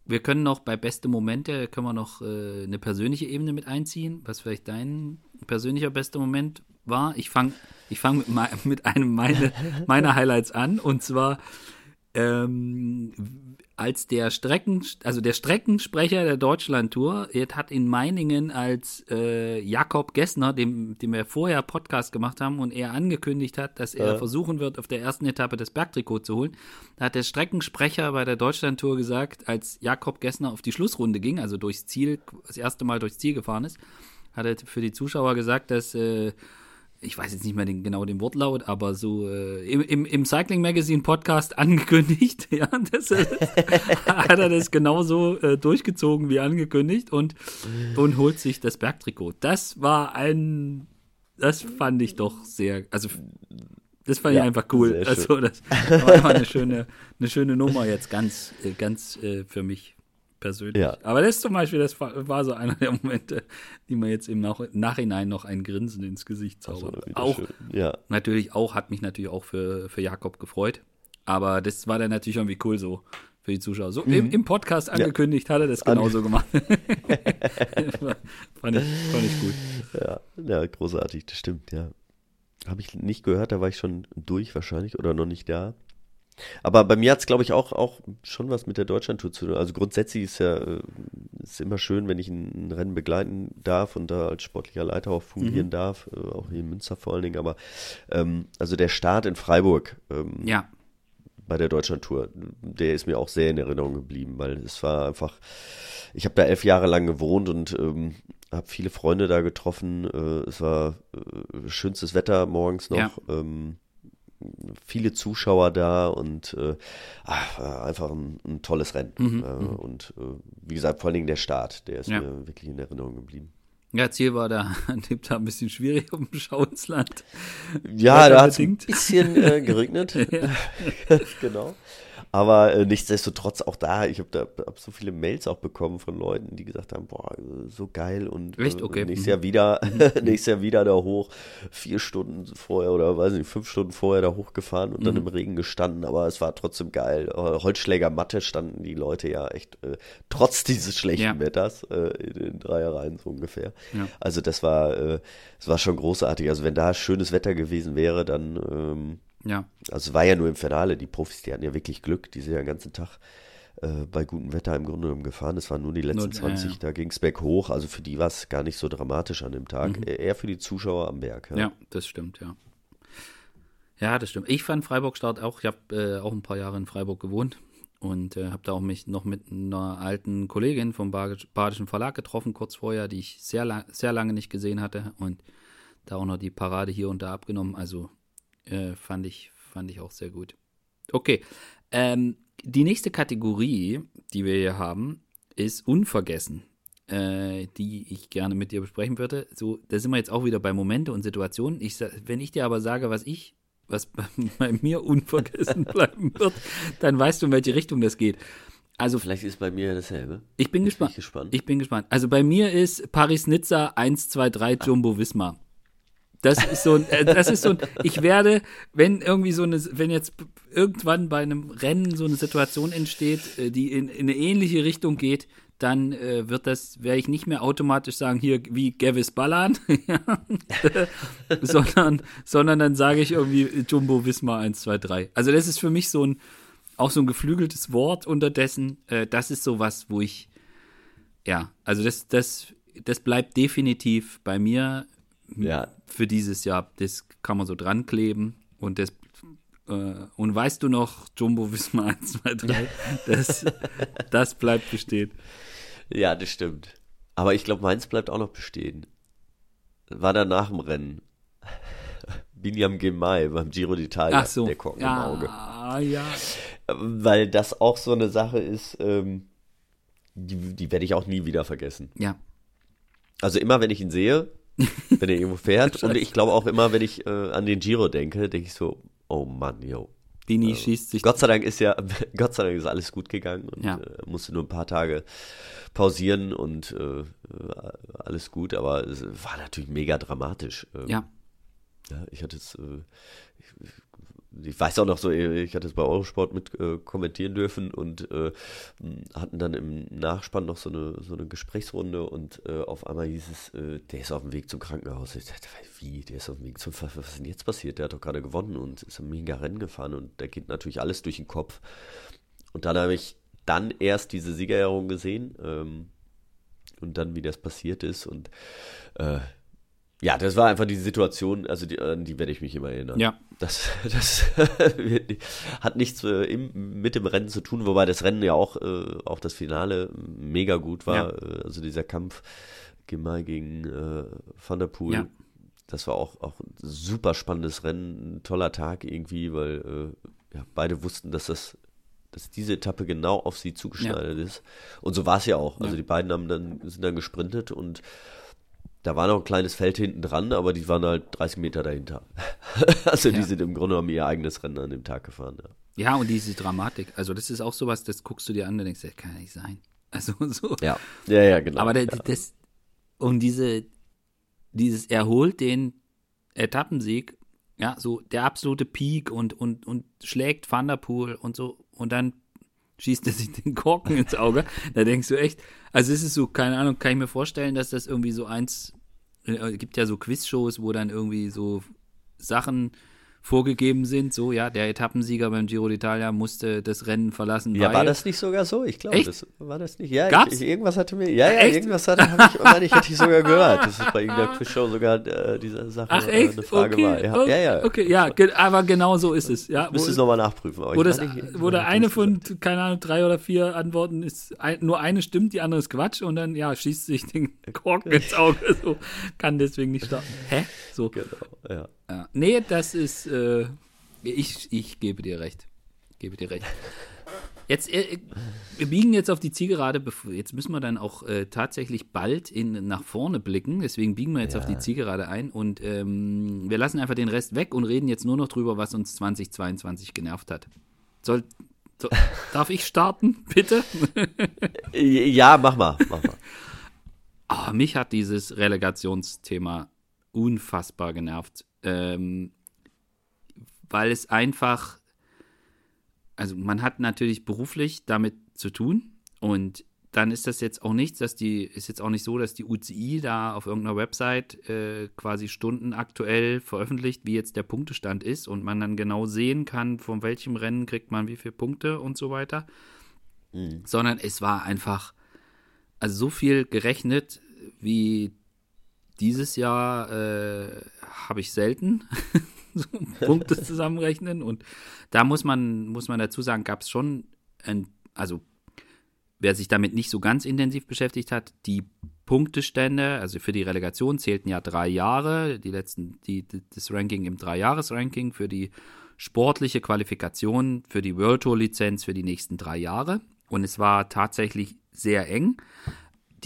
wir können noch bei beste Momente, können wir noch äh, eine persönliche Ebene mit einziehen, was vielleicht dein persönlicher bester Moment war. Ich fange ich fang mit, mit einem meine, meiner Highlights an und zwar ähm, als der Strecken, also der Streckensprecher der Deutschlandtour, hat in Meiningen als äh, Jakob Gessner, dem, dem wir vorher Podcast gemacht haben und er angekündigt hat, dass er ja. versuchen wird, auf der ersten Etappe das Bergtrikot zu holen, da hat der Streckensprecher bei der Deutschlandtour gesagt, als Jakob Gessner auf die Schlussrunde ging, also durchs Ziel, das erste Mal durchs Ziel gefahren ist, hat er für die Zuschauer gesagt, dass äh, ich weiß jetzt nicht mehr den, genau den Wortlaut, aber so äh, im, im, im, Cycling Magazine Podcast *laughs* angekündigt. *laughs* Ja, das, äh, *laughs* hat er das genauso äh, durchgezogen wie angekündigt und, und holt sich das Bergtrikot. Das war ein, das fand ich doch sehr, also das fand ja, ich einfach cool. Also das war einfach eine schöne, eine schöne Nummer jetzt ganz, äh, ganz äh, für mich persönlich. Ja. Aber das zum Beispiel, das war, so einer der Momente, die mir jetzt im Nach Nachhinein noch ein Grinsen ins Gesicht zaubern. Also, auch, ja. natürlich auch, hat mich natürlich auch für, für Jakob gefreut. Aber das war dann natürlich irgendwie cool so für die Zuschauer. So mhm. im, im, Podcast angekündigt ja. hat er das genauso gemacht. *laughs* *laughs* fand, ich, fand ich gut. Ja, ja, großartig, das stimmt, ja. Habe ich nicht gehört, da war ich schon durch wahrscheinlich oder noch nicht da. Aber bei mir hat es, glaube ich, auch, auch schon was mit der Deutschlandtour zu tun. Also grundsätzlich ist ja äh, ist immer schön, wenn ich ein, Rennen begleiten darf und da als sportlicher Leiter auch fungieren mhm. darf, äh, auch hier in Münster vor allen Dingen. Aber ähm, also der Start in Freiburg ähm, ja. bei der Deutschlandtour, der ist mir auch sehr in Erinnerung geblieben, weil es war einfach, ich habe da elf Jahre lang gewohnt und ähm, habe viele Freunde da getroffen. Äh, es war äh, schönstes Wetter morgens noch. Ja. Ähm, viele Zuschauer da und äh, ach, einfach ein, ein, tolles Rennen. Mhm, äh, mhm. und äh, wie gesagt, vor allen Dingen der Start, der ist ja. mir wirklich in Erinnerung geblieben. Ja, Ziel war da an dem Tag ein bisschen schwierig auf dem Schau ins Land. Ja, da hat es ein bisschen äh, geregnet. *laughs* *laughs* genau. Aber äh, nichtsdestotrotz auch da, ich habe da hab so viele Mails auch bekommen von Leuten, die gesagt haben, boah, so geil und Echt? Okay. Äh, nächstes Jahr wieder, mhm. *laughs* nächstes Jahr wieder da hoch, vier Stunden vorher oder weiß nicht, fünf Stunden vorher da hochgefahren und mhm. dann im Regen gestanden, aber es war trotzdem geil. Äh, Holzschläger Matte standen die Leute ja echt äh, trotz dieses schlechten ja. Wetters äh, in den Dreierreihen so ungefähr. Ja. Also das war, äh, das war schon großartig. Also wenn da schönes Wetter gewesen wäre, dann ähm, ja. Also es war ja nur im Finale, die Profis, die hatten ja wirklich Glück, die sind ja den ganzen Tag äh, bei gutem Wetter im Grunde genommen gefahren. Es waren nur die letzten nur, 20, ja, ja. da ging es berghoch. Also für die war es gar nicht so dramatisch an dem Tag. Mhm. Eher für die Zuschauer am Berg. Ja. ja, das stimmt, ja. Ja, das stimmt. Ich fand Freiburg-Start auch, ich habe äh, auch ein paar Jahre in Freiburg gewohnt und äh, habe da auch mich noch mit einer alten Kollegin vom Badischen Verlag getroffen, kurz vorher, die ich sehr, lang, sehr lange nicht gesehen hatte und da auch noch die Parade hier und da abgenommen. Also äh, fand, ich, fand ich auch sehr gut. Okay. Ähm, die nächste Kategorie, die wir hier haben, ist Unvergessen, äh, die ich gerne mit dir besprechen würde. So, da sind wir jetzt auch wieder bei Momente und Situationen. Ich, wenn ich dir aber sage, was ich, was *laughs* bei mir unvergessen *laughs* bleiben wird, dann weißt du, in welche Richtung das geht. Also vielleicht ist bei mir dasselbe. Ich bin gespannt. Ich, gespannt. ich bin gespannt. Also bei mir ist Paris-Nizza 1, 2, 3 Jumbo Wismar. Das ist so ein, äh, das ist so ein, ich werde, wenn irgendwie so eine, wenn jetzt irgendwann bei einem Rennen so eine Situation entsteht, äh, die in, in eine ähnliche Richtung geht, dann äh, wird das, werde ich nicht mehr automatisch sagen, hier wie Gavis Ballan, *laughs* *laughs* sondern, sondern dann sage ich irgendwie Jumbo Wismar 1, 2, 3. Also das ist für mich so ein, auch so ein geflügeltes Wort unterdessen. Äh, das ist so was, wo ich, ja, also das, das, das bleibt definitiv bei mir ja. Für dieses Jahr. Das kann man so dran kleben und das äh, und weißt du noch, Jumbo Wismar 1, 2, 3, das, das bleibt bestehen. Ja, das stimmt. Aber ich glaube, meins bleibt auch noch bestehen. War da nach dem Rennen. *laughs* Binyam Gemay beim Giro d'Italia, Ach so. der Korken ja, im Auge. Ja. Weil das auch so eine Sache ist, ähm, die, die werde ich auch nie wieder vergessen. Ja. Also immer, wenn ich ihn sehe, *laughs* wenn er irgendwo fährt. *laughs* und ich glaube auch immer, wenn ich äh, an den Giro denke, denke ich so, oh Mann, yo. Dini äh, schießt sich. Gott sei Dank ist ja, *laughs* Gott sei Dank ist alles gut gegangen und ja. äh, musste nur ein paar Tage pausieren und äh, alles gut, aber es war natürlich mega dramatisch. Ähm, ja. ja. Ich hatte es, äh, ich, ich weiß auch noch so, ich hatte es bei Eurosport mit äh, kommentieren dürfen und äh, hatten dann im Nachspann noch so eine, so eine Gesprächsrunde und äh, auf einmal hieß es, äh, der ist auf dem Weg zum Krankenhaus. Ich dachte, wie, der ist auf dem Weg zum, was ist denn jetzt passiert? Der hat doch gerade gewonnen und ist ein mega Rennen gefahren und da geht natürlich alles durch den Kopf. Und dann habe ich dann erst diese Siegerehrung gesehen ähm, und dann, wie das passiert ist und äh, ja, das war einfach die Situation, also die, an die werde ich mich immer erinnern. Ja. Das, *laughs* das *laughs* hat nichts äh, im, mit dem Rennen zu tun, wobei das Rennen ja auch, äh, auch das Finale mega gut war. Ja. Äh, also dieser Kampf Gemal gegen äh, Van der Poel. Ja. Das war auch, auch ein super spannendes Rennen, ein toller Tag irgendwie, weil äh, ja, beide wussten, dass das dass diese Etappe genau auf sie zugeschneidert ja. ist. Und so war es ja auch. Also die beiden haben dann, sind dann gesprintet und da war noch ein kleines Feld hinten dran, aber die waren halt 30 Meter dahinter. *laughs* also ja. die sind im Grunde genommen ihr eigenes Rennen an dem Tag gefahren. Ja. ja, und diese Dramatik, also das ist auch sowas, das guckst du dir an und denkst, das kann ja nicht sein. Also *laughs* so. Ja, ja, ja genau. Aber der, ja. das, und diese, dieses erholt den Etappensieg, ja, so der absolute Peak und, und, und schlägt Thunderpool und so und dann schießt er sich den Korken ins Auge. Da denkst du echt, also es ist so, keine Ahnung, kann ich mir vorstellen, dass das irgendwie so eins, äh, gibt ja so Quizshows, wo dann irgendwie so Sachen vorgegeben sind. So, ja, der Etappensieger beim Giro d'Italia musste das Rennen verlassen. Ja, war das nicht sogar so? Ich glaube, das war das nicht. Ja, Gab's? Ich, ich, irgendwas hatte mir, ja, ja, echt? irgendwas hatte ich, meine ich, hätte ich sogar gehört. Das ist bei irgendeiner Quizshow *laughs* sogar äh, diese Sache Ach, echt? Äh, eine Frage okay. war. Ja, okay. ja, ja. Okay, ja, ge aber genau so ist es. Ja, Müsste es nochmal nachprüfen. wo, das, wo der eine von, keine Ahnung, drei oder vier Antworten ist, ein, nur eine stimmt, die andere ist Quatsch und dann, ja, schießt sich den *laughs* Korken ins Auge, so, kann deswegen nicht starten. Hä? So. Genau, ja. Ja. Nee, das ist, äh, ich, ich gebe dir recht. Ich gebe dir recht. Jetzt, äh, wir biegen jetzt auf die Zielgerade. Jetzt müssen wir dann auch äh, tatsächlich bald in, nach vorne blicken. Deswegen biegen wir jetzt Ja. auf die Zielgerade ein und ähm, wir lassen einfach den Rest weg und reden jetzt nur noch drüber, was uns 2022 genervt hat. Soll, so, *laughs* darf ich starten, bitte? Ja, mach mal, mach mal. Ah, mich hat dieses Relegationsthema unfassbar genervt. Ähm, weil es einfach, also man hat natürlich beruflich damit zu tun und dann ist das jetzt auch nichts, dass die, ist jetzt auch nicht so, dass die UCI da auf irgendeiner Website äh, quasi Stunden aktuell veröffentlicht, wie jetzt der Punktestand ist und man dann genau sehen kann, von welchem Rennen kriegt man wie viele Punkte und so weiter. Sondern es war einfach, also so viel gerechnet wie dieses Jahr äh, habe ich selten *laughs* so Punkte zusammenrechnen und da muss man muss man dazu sagen, gab es schon ein, also wer sich damit nicht so ganz intensiv beschäftigt hat, die Punktestände, also für die Relegation zählten ja drei Jahre, die letzten, die, das Ranking im Dreijahres-Ranking für die sportliche Qualifikation für die World Tour Lizenz für die nächsten drei Jahre. Und es war tatsächlich sehr eng.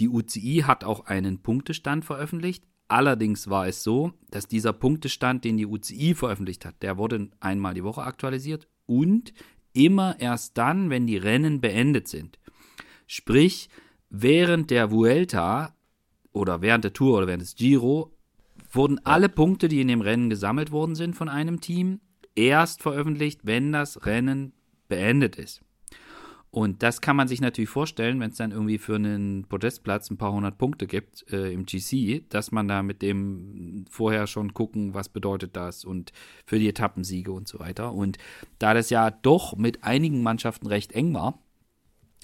Die UCI hat auch einen Punktestand veröffentlicht. Allerdings war es so, dass dieser Punktestand, den die UCI veröffentlicht hat, der wurde einmal die Woche aktualisiert und immer erst dann, wenn die Rennen beendet sind. Sprich, während der Vuelta oder während der Tour oder während des Giro wurden alle Punkte, die in dem Rennen gesammelt worden sind von einem Team, erst veröffentlicht, wenn das Rennen beendet ist. Und das kann man sich natürlich vorstellen, wenn es dann irgendwie für einen Podestplatz ein paar hundert Punkte gibt äh, im GC, dass man da mit dem vorher schon gucken, was bedeutet das und für die Etappensiege und so weiter. Und da das ja doch mit einigen Mannschaften recht eng war,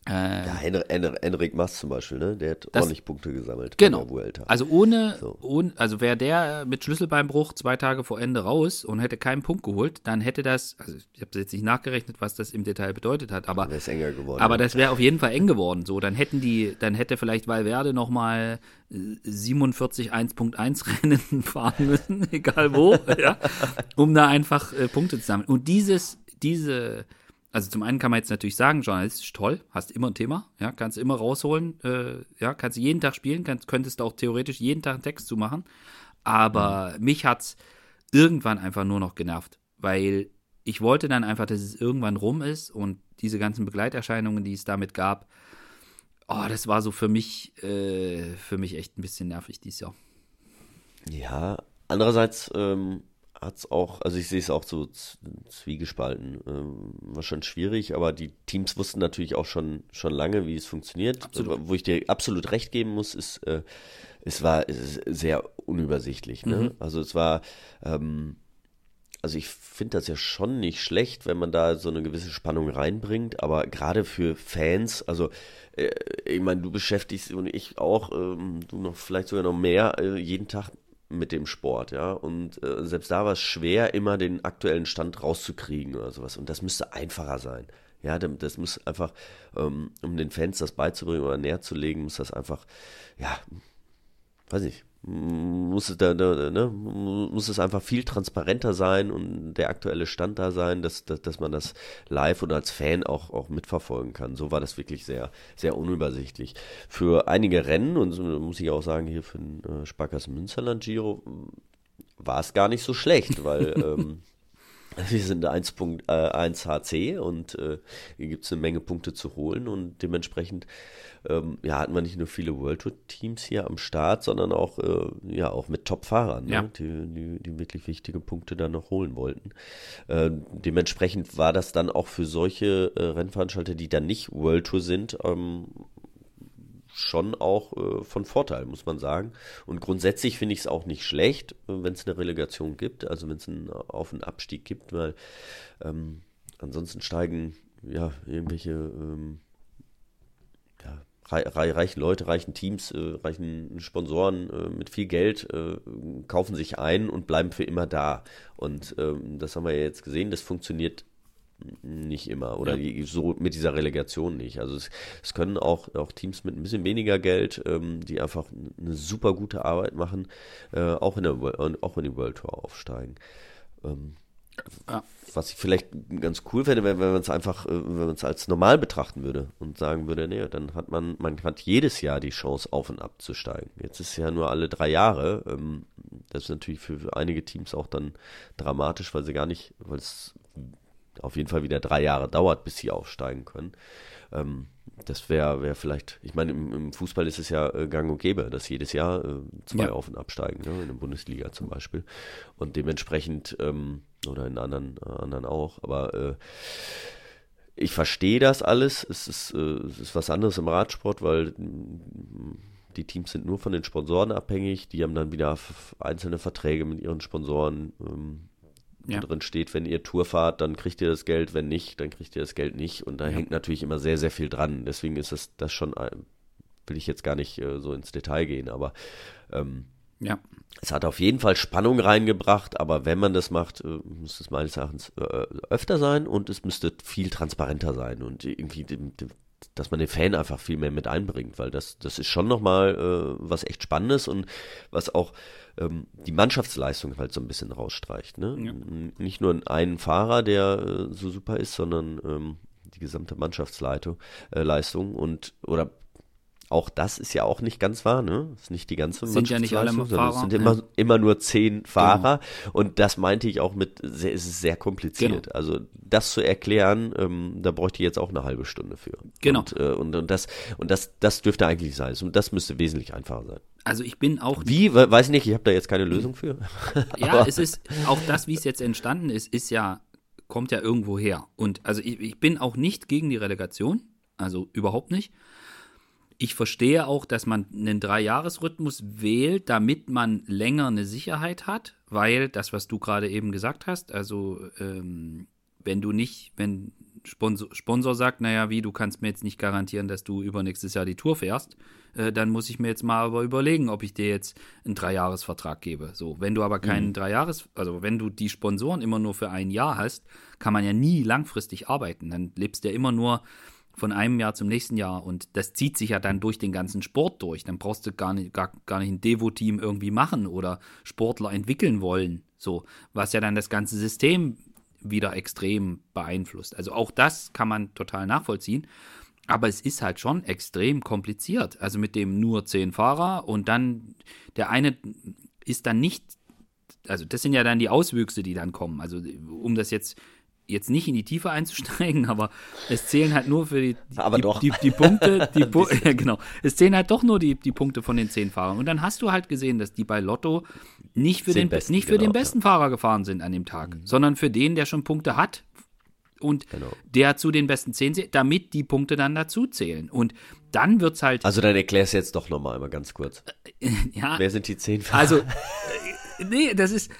äh, Ja, Henrik, Henrik, Henrik Mass zum Beispiel, ne? Der hat Das- ordentlich Punkte gesammelt. Genau. Also ohne, So. ohne also wäre der mit Schlüsselbeinbruch zwei Tage vor Ende raus und hätte keinen Punkt geholt, dann hätte das, also ich habe jetzt nicht nachgerechnet, was das im Detail bedeutet hat, aber ist enger geworden. aber das wäre auf jeden Fall eng geworden. So, dann hätten die, dann hätte vielleicht Valverde noch mal äh, 47 1.1 Rennen *laughs* fahren müssen, *laughs* egal wo, *laughs* ja, um da einfach äh, Punkte zu sammeln. Und dieses, diese, also zum einen kann man jetzt natürlich sagen, journalistisch toll, hast immer ein Thema, ja, kannst immer rausholen, äh, ja, kannst jeden Tag spielen, kannst, könntest auch theoretisch jeden Tag einen Text zu machen. Aber mich hat's irgendwann einfach nur noch genervt, weil ich wollte dann einfach, dass es irgendwann rum ist und diese ganzen Begleiterscheinungen, die es damit gab, oh, das war so für mich, äh, für mich echt ein bisschen nervig dieses Jahr. Ja, andererseits ähm, hat es auch, also ich sehe es auch so zwiegespalten. Ähm, war schon schwierig, aber die Teams wussten natürlich auch schon, schon lange, wie es funktioniert. Absolut. Wo ich dir absolut recht geben muss, ist, äh, es war es sehr unübersichtlich. Ne? Also es war, ähm, also ich finde das ja schon nicht schlecht, wenn man da so eine gewisse Spannung reinbringt, aber gerade für Fans, also äh, ich meine, du beschäftigst und ich auch, ähm, du noch vielleicht sogar noch mehr, äh, jeden Tag mit dem Sport, ja. Und äh, selbst da war es schwer, immer den aktuellen Stand rauszukriegen oder sowas. Und das müsste einfacher sein. Ja, das muss einfach, ähm, um den Fans das beizubringen oder näher zu legen, muss das einfach, ja, weiß nicht, muss es, da, da, ne, muss es einfach viel transparenter sein und der aktuelle Stand da sein, dass, dass, dass man das live oder als Fan auch, auch mitverfolgen kann. So war das wirklich sehr, sehr unübersichtlich. Für einige Rennen, und muss ich auch sagen, hier für den äh, Sparkassen Münsterland Giro, war es gar nicht so schlecht, weil *laughs* ähm, wir sind 1.1 HC und äh, hier gibt es eine Menge Punkte zu holen und dementsprechend ähm, ja, hatten wir nicht nur viele World Tour Teams hier am Start, sondern auch, äh, ja, auch mit Top-Fahrern, Ja. ne, die, die, die wirklich wichtige Punkte dann noch holen wollten. Äh, dementsprechend war das dann auch für solche äh, Rennveranstalter, die dann nicht World Tour sind, ähm, schon auch äh, von Vorteil, muss man sagen. Und grundsätzlich finde ich es auch nicht schlecht, äh, wenn es eine Relegation gibt, also wenn es einen Auf- und Abstieg gibt, weil ähm, ansonsten steigen ja irgendwelche ähm, ja, reichen Leute, reichen Teams, äh, reichen Sponsoren äh, mit viel Geld äh, kaufen sich ein und bleiben für immer da. Und ähm, das haben wir ja jetzt gesehen, das funktioniert nicht immer oder ja. so mit dieser Relegation nicht. Also es, es, können auch, auch Teams mit ein bisschen weniger Geld, ähm, die einfach eine super gute Arbeit machen, äh, auch, in der, auch in die World Tour aufsteigen. Ähm, ja. Was ich vielleicht ganz cool fände, wenn, wenn man es einfach, äh, wenn man es als normal betrachten würde und sagen würde, nee, dann hat man, man hat jedes Jahr die Chance auf und ab zu steigen. Jetzt ist es ja nur alle drei Jahre. Ähm, das ist natürlich für, für einige Teams auch dann dramatisch, weil sie gar nicht, weil es auf jeden Fall wieder drei Jahre dauert, bis sie aufsteigen können. Ähm, das wäre wär vielleicht, ich meine, im, im, Fußball ist es ja äh, gang und gäbe, dass jedes Jahr äh, zwei ja. auf- und absteigen, ne, in der Bundesliga zum Beispiel. Und dementsprechend, ähm, oder in anderen, äh, anderen auch, aber äh, ich verstehe das alles. Es ist, äh, es ist was anderes im Radsport, weil mm, die Teams sind nur von den Sponsoren abhängig. Die haben dann wieder einzelne Verträge mit ihren Sponsoren. Ähm, ja. drin steht, wenn ihr Tour fahrt, dann kriegt ihr das Geld, wenn nicht, dann kriegt ihr das Geld nicht. Und da ja. hängt natürlich immer sehr, sehr viel dran. Deswegen ist das, das schon, will ich jetzt gar nicht äh, so ins Detail gehen, aber ähm, ja. Es hat auf jeden Fall Spannung reingebracht, aber wenn man das macht, äh, müsste es meines Erachtens äh, öfter sein und es müsste viel transparenter sein und irgendwie dass man den Fan einfach viel mehr mit einbringt, weil das, das ist schon nochmal äh, was echt Spannendes und was auch ähm, die Mannschaftsleistung halt so ein bisschen rausstreicht. Ne? Ja. Nicht nur ein Fahrer, der äh, so super ist, sondern ähm, die gesamte Mannschaftsleistung äh, Leistung und oder auch das ist ja auch nicht ganz wahr, ne? Ist nicht die ganze sind ja nicht alle Fahrer. Es sind immer, ja. immer nur zehn Fahrer. Genau. Und das meinte ich auch mit, sehr, es ist sehr kompliziert. Genau. Also das zu erklären, ähm, da bräuchte ich jetzt auch eine halbe Stunde für. Genau. Und, äh, und, und, das, und das, das dürfte eigentlich sein. Und das müsste wesentlich einfacher sein. Also ich bin auch. Wie? Weiß ich nicht, ich habe da jetzt keine Lösung für. *laughs* ja, es ist, auch das, wie es jetzt entstanden ist, ist ja, kommt ja irgendwo her. Und also ich, ich bin auch nicht gegen die Relegation. Also überhaupt nicht. Ich verstehe auch, dass man einen Dreijahresrhythmus wählt, damit man länger eine Sicherheit hat, weil das, was du gerade eben gesagt hast, also ähm, wenn du nicht, wenn Sponsor, Sponsor sagt, naja, wie, du kannst mir jetzt nicht garantieren, dass du übernächstes Jahr die Tour fährst, äh, dann muss ich mir jetzt mal aber überlegen, ob ich dir jetzt einen Dreijahresvertrag gebe. So, wenn du aber keinen mhm. Dreijahres, also wenn du die Sponsoren immer nur für ein Jahr hast, kann man ja nie langfristig arbeiten. Dann lebst du ja immer nur von einem Jahr zum nächsten Jahr und das zieht sich ja dann durch den ganzen Sport durch. Dann brauchst du gar nicht, gar, gar nicht ein Devo-Team irgendwie machen oder Sportler entwickeln wollen. So, was ja dann das ganze System wieder extrem beeinflusst. Also auch das kann man total nachvollziehen. Aber es ist halt schon extrem kompliziert. Also mit dem nur zehn Fahrer und dann der eine ist dann nicht, also das sind ja dann die Auswüchse, die dann kommen. Also um das jetzt jetzt nicht in die Tiefe einzusteigen, *laughs* aber es zählen halt nur für die, aber die, doch. die, die Punkte, die *laughs* Pu *laughs* ja, genau. Es zählen halt doch nur die, die Punkte von den zehn Fahrern. Und dann hast du halt gesehen, dass die bei Lotto nicht für, den, besten, nicht für genau, den besten ja. Fahrer gefahren sind an dem Tag, mhm. sondern für den, der schon Punkte hat und genau. der zu den besten zehn zählt, damit die Punkte dann dazu zählen. Und dann wird es halt. Also dann erklär es jetzt doch nochmal mal ganz kurz. ja. Wer sind die zehn Fahrer? Also, nee, das ist,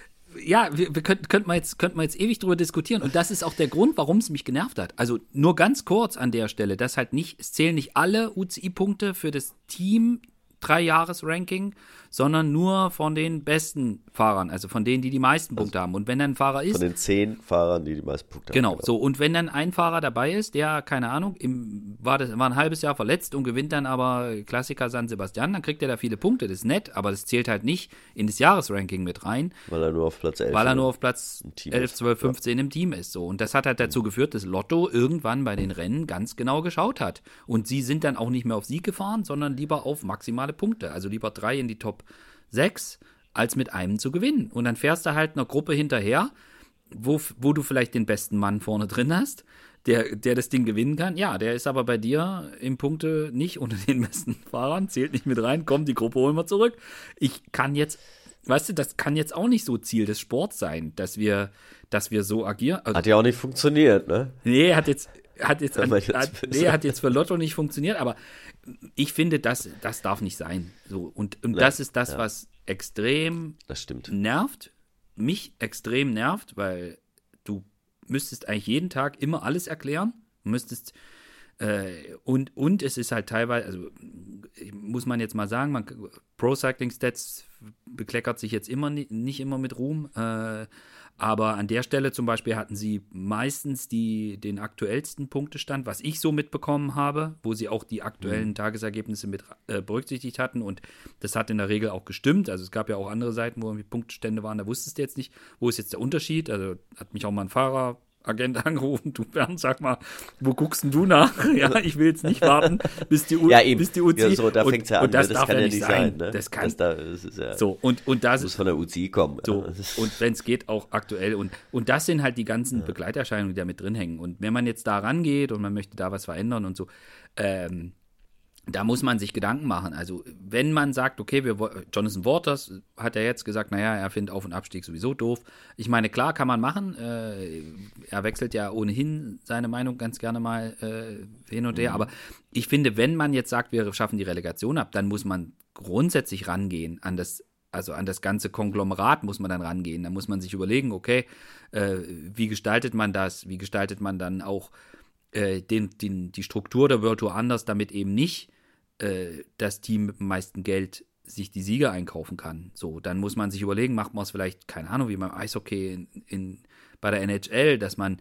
ja, wir, wir könnten könnt man jetzt, könnt jetzt ewig drüber diskutieren. Und das ist auch der Grund, warum es mich genervt hat. Also nur ganz kurz an der Stelle, dass halt nicht, es zählen nicht alle UCI-Punkte für das Team Drei-Jahres-Ranking, sondern nur von den besten Fahrern, also von denen, die die meisten also Punkte haben. Und wenn dann ein Fahrer ist. Von den zehn Fahrern, die die meisten Punkte genau, haben. Genau, so. Und wenn dann ein Fahrer dabei ist, der, keine Ahnung, im, war, das, war ein halbes Jahr verletzt und gewinnt dann aber Klassiker San Sebastian, dann kriegt er da viele Punkte. Das ist nett, aber das zählt halt nicht in das Jahresranking mit rein. Weil er nur auf Platz 11 Weil er nur auf Platz 11, 12, 15 ja. im Team ist. So. Und das hat halt dazu geführt, dass Lotto irgendwann bei den Rennen ganz genau geschaut hat. Und sie sind dann auch nicht mehr auf Sieg gefahren, sondern lieber auf maximale Punkte. Also lieber drei in die Top 6, als mit einem zu gewinnen. Und dann fährst du halt einer Gruppe hinterher, wo, wo du vielleicht den besten Mann vorne drin hast, der, der das Ding gewinnen kann. Ja, der ist aber bei dir im Punkte nicht *laughs* unter den besten Fahrern, zählt nicht mit rein, komm, die Gruppe holen wir zurück. Ich kann jetzt, weißt du, das kann jetzt auch nicht so Ziel des Sports sein, dass wir, dass wir so agieren. Also, hat ja auch nicht funktioniert, ne? Nee, hat jetzt, hat jetzt, an, hat, *laughs* nee, hat jetzt für Lotto nicht funktioniert, aber ich finde, das, das darf nicht sein. So, und, und das ist das, ja. was extrem nervt, mich extrem nervt, weil du müsstest eigentlich jeden Tag immer alles erklären. Müsstest äh, und, und es ist halt teilweise, also muss man jetzt mal sagen, man, Pro Cycling Stats bekleckert sich jetzt immer nicht immer mit Ruhm. Äh, aber an der Stelle zum Beispiel hatten sie meistens die, den aktuellsten Punktestand, was ich so mitbekommen habe, wo sie auch die aktuellen mhm. Tagesergebnisse mit äh, berücksichtigt hatten. Und das hat in der Regel auch gestimmt. Also es gab ja auch andere Seiten, wo irgendwie Punktstände waren, da wusstest du jetzt nicht, wo ist jetzt der Unterschied. Also hat mich auch mal ein Fahrer Agent angerufen, du Bernd, sag mal, wo guckst denn du nach? *laughs* ja, ich will jetzt nicht warten, bis die, U ja, eben. Bis die UCI. Ja, so, da fängt es ja an. Und das, ne? das darf ja nicht sein. sein ne? Das kann. Das da, das ist ja, so, und, und das muss von der UCI kommen. So, und wenn es geht, auch aktuell. Und, und das sind halt die ganzen ja. Begleiterscheinungen, die da mit drin hängen. Und wenn man jetzt da rangeht und man möchte da was verändern und so, ähm, da muss man sich Gedanken machen. Also, wenn man sagt, okay, wir, Jonathan Waters hat ja jetzt gesagt, naja, er findet Auf- und Abstieg sowieso doof. Ich meine, klar kann man machen. Äh, er wechselt ja ohnehin seine Meinung ganz gerne mal äh, hin und her. Mhm. Aber ich finde, wenn man jetzt sagt, wir schaffen die Relegation ab, dann muss man grundsätzlich rangehen an das, also an das ganze Konglomerat muss man dann rangehen. Da muss man sich überlegen, okay, äh, wie gestaltet man das? Wie gestaltet man dann auch äh, den, den, die Struktur der World Tour anders, damit eben nicht äh, das Team mit dem meisten Geld sich die Sieger einkaufen kann. So, dann muss man sich überlegen, macht man es vielleicht, keine Ahnung, wie beim Eishockey in, in, bei der NHL, dass man,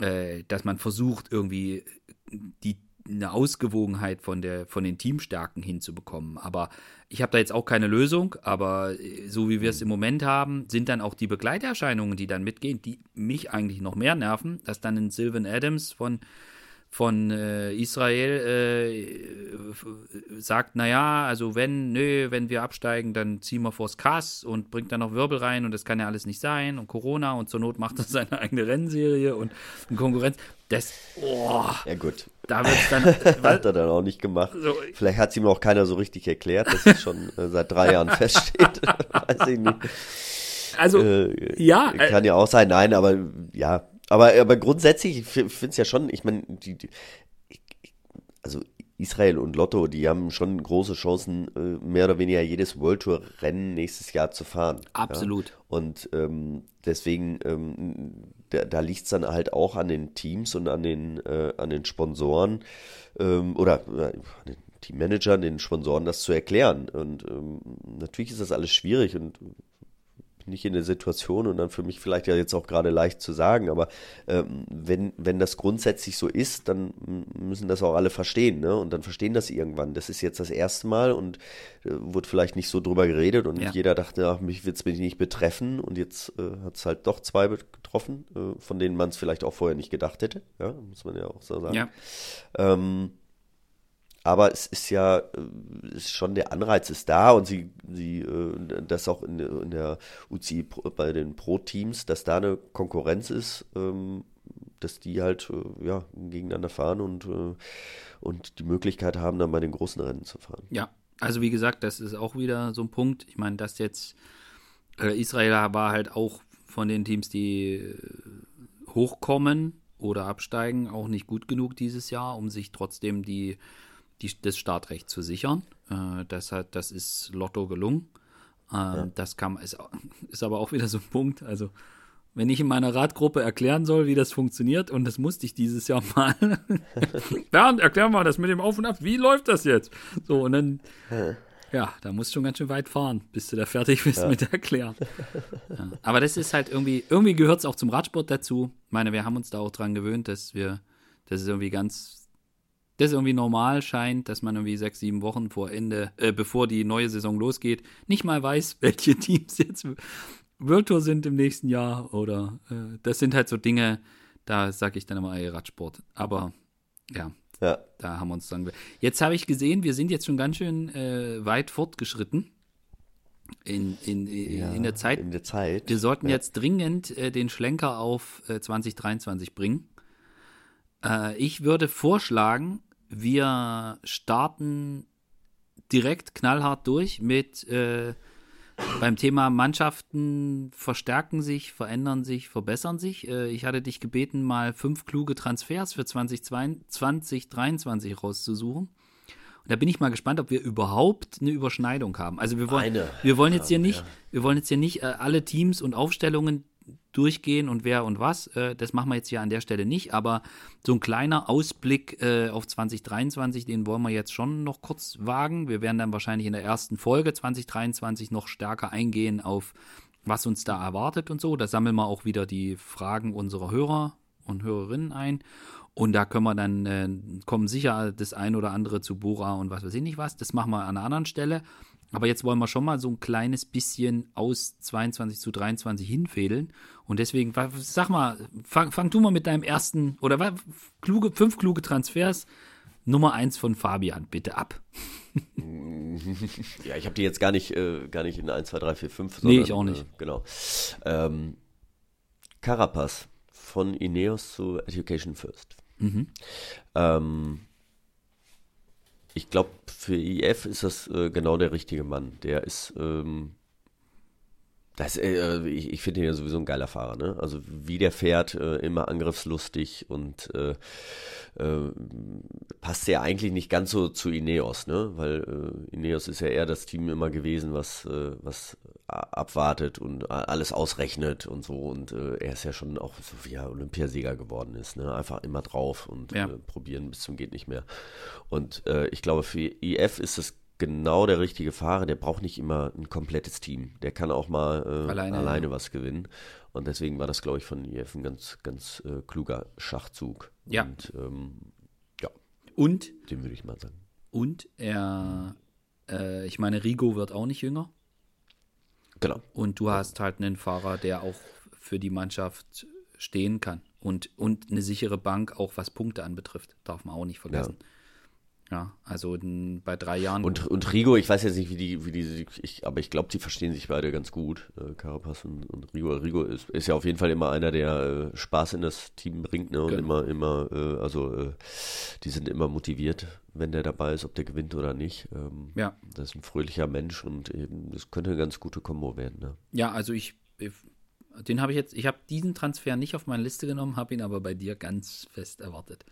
äh, dass man versucht, irgendwie die, eine Ausgewogenheit von, der, von den Teamstärken hinzubekommen. Aber ich habe da jetzt auch keine Lösung, aber äh, so wie wir es im Moment haben, sind dann auch die Begleiterscheinungen, die dann mitgehen, die mich eigentlich noch mehr nerven, dass dann ein Sylvan Adams von von äh, Israel äh, sagt, naja, also wenn, nö, wenn wir absteigen, dann ziehen wir vors Kass und bringt dann noch Wirbel rein und das kann ja alles nicht sein und Corona und zur Not macht er *laughs* seine eigene Rennserie und, Konkurrenz. Das, oh, ja gut. Da wird's dann, *laughs* hat er dann auch nicht gemacht. So, Vielleicht hat es ihm auch keiner so richtig erklärt, dass es schon äh, seit drei Jahren feststeht. *laughs* Weiß ich nicht. Also, äh, ja. Kann ja auch sein, nein, aber ja, aber, aber grundsätzlich, ich finde es ja schon, ich meine, also Israel und Lotto, die haben schon große Chancen, äh, mehr oder weniger jedes World Tour Rennen nächstes Jahr zu fahren. Absolut. Ja? Und ähm, deswegen, ähm, da, da liegt es dann halt auch an den Teams und an den, äh, an den Sponsoren ähm, oder äh, an den Teammanagern, den Sponsoren das zu erklären. Und ähm, natürlich ist das alles schwierig und nicht in der Situation und dann für mich vielleicht ja jetzt auch gerade leicht zu sagen, aber ähm, wenn, wenn das grundsätzlich so ist, dann müssen das auch alle verstehen, ne? Und dann verstehen das irgendwann. Das ist jetzt das erste Mal und äh, wurde vielleicht nicht so drüber geredet und ja. jeder dachte, ach, mich wird es nicht betreffen und jetzt äh, hat es halt doch zwei getroffen, äh, von denen man es vielleicht auch vorher nicht gedacht hätte, ja, muss man ja auch so sagen. Ja. Ähm, aber es ist ja äh, ist schon der Anreiz ist da und sie, sie äh, das auch in, in der UCI bei den Pro-Teams, dass da eine Konkurrenz ist, ähm, dass die halt äh, ja, gegeneinander fahren und, und die Möglichkeit haben, dann bei den großen Rennen zu fahren. Ja, also wie gesagt, das ist auch wieder so ein Punkt. Ich meine, dass jetzt Israel war halt auch von den Teams, die hochkommen oder absteigen, auch nicht gut genug dieses Jahr, um sich trotzdem die die, das Startrecht zu sichern. Äh, das, hat, das ist Lotto gelungen. Äh, ja. Das kann, ist, ist aber auch wieder so ein Punkt. Also, wenn ich in meiner Radgruppe erklären soll, wie das funktioniert, und das musste ich dieses Jahr *laughs* mal. *laughs* Bernd, erklär mal das mit dem Auf und Ab. Wie läuft das jetzt? So, und dann. Ja, da musst du schon ganz schön weit fahren, bis du da fertig bist ja. mit Erklären. Ja. Aber das ist halt irgendwie, irgendwie gehört es auch zum Radsport dazu. Ich meine, wir haben uns da auch dran gewöhnt, dass wir, das ist irgendwie ganz das irgendwie normal scheint, dass man irgendwie sechs, sieben Wochen vor Ende, äh, bevor die neue Saison losgeht, nicht mal weiß, *laughs* welche Teams jetzt World Tour sind im nächsten Jahr oder äh, das sind halt so Dinge, da sage ich dann immer, ey, Radsport. Aber ja, ja. da haben wir uns dann. Jetzt habe ich gesehen, wir sind jetzt schon ganz schön äh, weit fortgeschritten. In, in, ja, in, der Zeit. In der Zeit. Wir sollten ja. jetzt dringend äh, den Schlenker auf 2023 äh, bringen. Äh, ich würde vorschlagen, wir starten direkt knallhart durch mit äh, beim Thema Mannschaften verstärken sich, verändern sich, verbessern sich. Äh, ich hatte dich gebeten, mal fünf kluge Transfers für 2022, 2023 rauszusuchen. Und da bin ich mal gespannt, ob wir überhaupt eine Überschneidung haben. Also wir wollen, Eine. wir wollen jetzt hier nicht, ja. wir wollen jetzt hier nicht äh, alle Teams und Aufstellungen durchgehen und wer und was. Äh, das machen wir jetzt hier an der Stelle nicht. Aber so ein kleiner Ausblick äh, auf 2023, den wollen wir jetzt schon noch kurz wagen. Wir werden dann wahrscheinlich in der ersten Folge 2023 noch stärker eingehen auf, was uns da erwartet und so. Da sammeln wir auch wieder die Fragen unserer Hörer und Hörerinnen ein. Und da können wir dann, äh, kommen sicher das ein oder andere zu Bora und was weiß ich nicht was. Das machen wir an einer anderen Stelle. Aber jetzt wollen wir schon mal so ein kleines bisschen aus 22 zu 23 hinfädeln. Und deswegen, sag mal, fang, fang du mal mit deinem ersten, oder kluge, fünf kluge Transfers, Nummer eins von Fabian, bitte ab. *laughs* Ja, ich habe die jetzt gar nicht, äh, gar nicht in 1, 2, 3, 4, 5. Nee, ich auch nicht. Äh, genau. Ähm, Carapaz von Ineos zu Education First. Mhm. Ähm, ich glaube, für IF ist das äh, genau der richtige Mann. Der ist, ähm, das, äh, ich, ich finde ihn ja sowieso ein geiler Fahrer. Ne? Also wie der fährt, äh, immer angriffslustig und äh, äh, passt ja eigentlich nicht ganz so zu Ineos, ne? Weil äh, Ineos ist ja eher das Team immer gewesen, was, äh, was abwartet und alles ausrechnet und so. Und äh, er ist ja schon auch so wie er Olympiasieger geworden ist, ne? Einfach immer drauf und Ja. äh, probieren bis zum geht nicht mehr. Und äh, ich glaube, für IF ist es genau der richtige Fahrer. Der braucht nicht immer ein komplettes Team. Der kann auch mal äh, Alleine, alleine, ja. was gewinnen. Und deswegen war das, glaube ich, von IF ein ganz, ganz äh, kluger Schachzug. Ja. Und ähm, ja, Und, den würde ich mal sagen. und er, äh, ich meine, Rigo wird auch nicht jünger. Genau. Und du hast halt einen Fahrer, der auch für die Mannschaft stehen kann. Und, und eine sichere Bank, auch was Punkte anbetrifft, darf man auch nicht vergessen. Ja, also n- bei drei Jahren. Und, und Rigo, ich weiß jetzt nicht, wie die, wie die, ich, aber ich glaube, die verstehen sich beide ganz gut, äh, Carapaz und, und Rigo. Rigo ist, ist ja auf jeden Fall immer einer, der äh, Spaß in das Team bringt, ne? Und Genau. immer, immer, äh, also äh, die sind immer motiviert, wenn der dabei ist, ob der gewinnt oder nicht. Ähm, ja, Das ist ein fröhlicher Mensch und eben, das könnte eine ganz gute Kombo werden, ne? ja, also ich, ich den habe ich jetzt, ich habe diesen Transfer nicht auf meine Liste genommen, habe ihn aber bei dir ganz fest erwartet.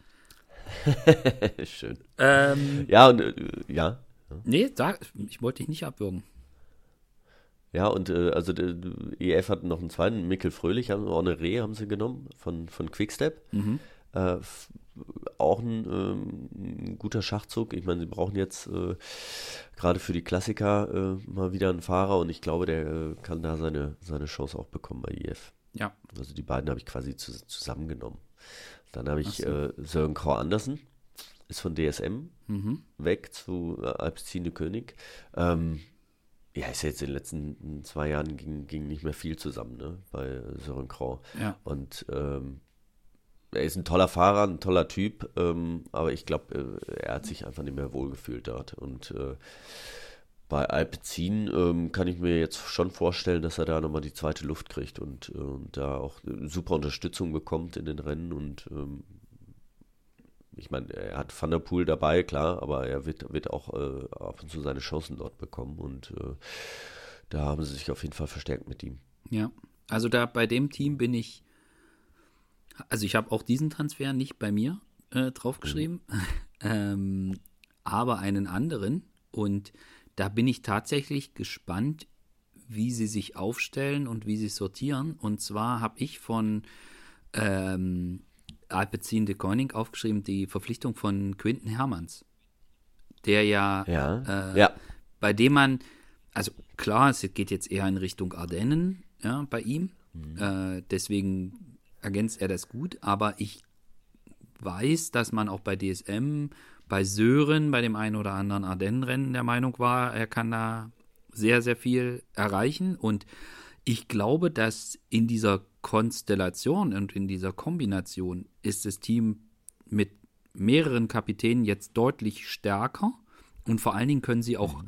*laughs* Schön. Ähm, Ja, und äh, ja. nee, sag, ich wollte dich nicht abwürgen. Ja, und äh, also EF hat noch einen zweiten, Mikkel Fröhlich, haben auch eine Reh haben sie genommen von, von Quickstep. Äh, f- auch ein, ähm, ein guter Schachzug. Ich meine, sie brauchen jetzt äh, gerade für die Klassiker äh, mal wieder einen Fahrer und ich glaube, der äh, kann da seine, seine Chance auch bekommen bei IF. Ja, Also die beiden habe ich quasi zu, zusammengenommen. Dann habe ich so. äh, Sören Krau Andersen, ist von DSM mhm. weg zu äh, Alpecin König. Ähm, ja, ist ja jetzt in den letzten zwei Jahren ging, ging nicht mehr viel zusammen, ne, bei Sören Krau. ja, Und ähm, er ist ein toller Fahrer, ein toller Typ, ähm, aber ich glaube, äh, er hat sich einfach nicht mehr wohlgefühlt dort. Und äh, bei Alpecin ähm, kann ich mir jetzt schon vorstellen, dass er da nochmal die zweite Luft kriegt und, äh, und da auch super Unterstützung bekommt in den Rennen und ähm, ich meine, er hat Van der Poel dabei, klar, aber er wird, wird auch äh, ab und zu seine Chancen dort bekommen und äh, da haben sie sich auf jeden Fall verstärkt mit ihm. ja. Also da bei dem Team bin ich, also ich habe auch diesen Transfer nicht bei mir äh, draufgeschrieben, *laughs* ähm, aber einen anderen und da bin ich tatsächlich gespannt, wie sie sich aufstellen und wie sie sortieren. Und zwar habe ich von ähm, Alpecin de Koning aufgeschrieben die Verpflichtung von Quinten Hermanns, der ja, Ja, äh, ja. bei dem man, also klar, es geht jetzt eher in Richtung Ardennen ja, bei ihm, äh, deswegen ergänzt er das gut, aber ich weiß, dass man auch bei DSM, bei Sören, bei dem einen oder anderen Ardennenrennen der Meinung war, er kann da sehr, sehr viel erreichen. Und ich glaube, dass in dieser Konstellation und in dieser Kombination ist das Team mit mehreren Kapitänen jetzt deutlich stärker. Und vor allen Dingen können sie auch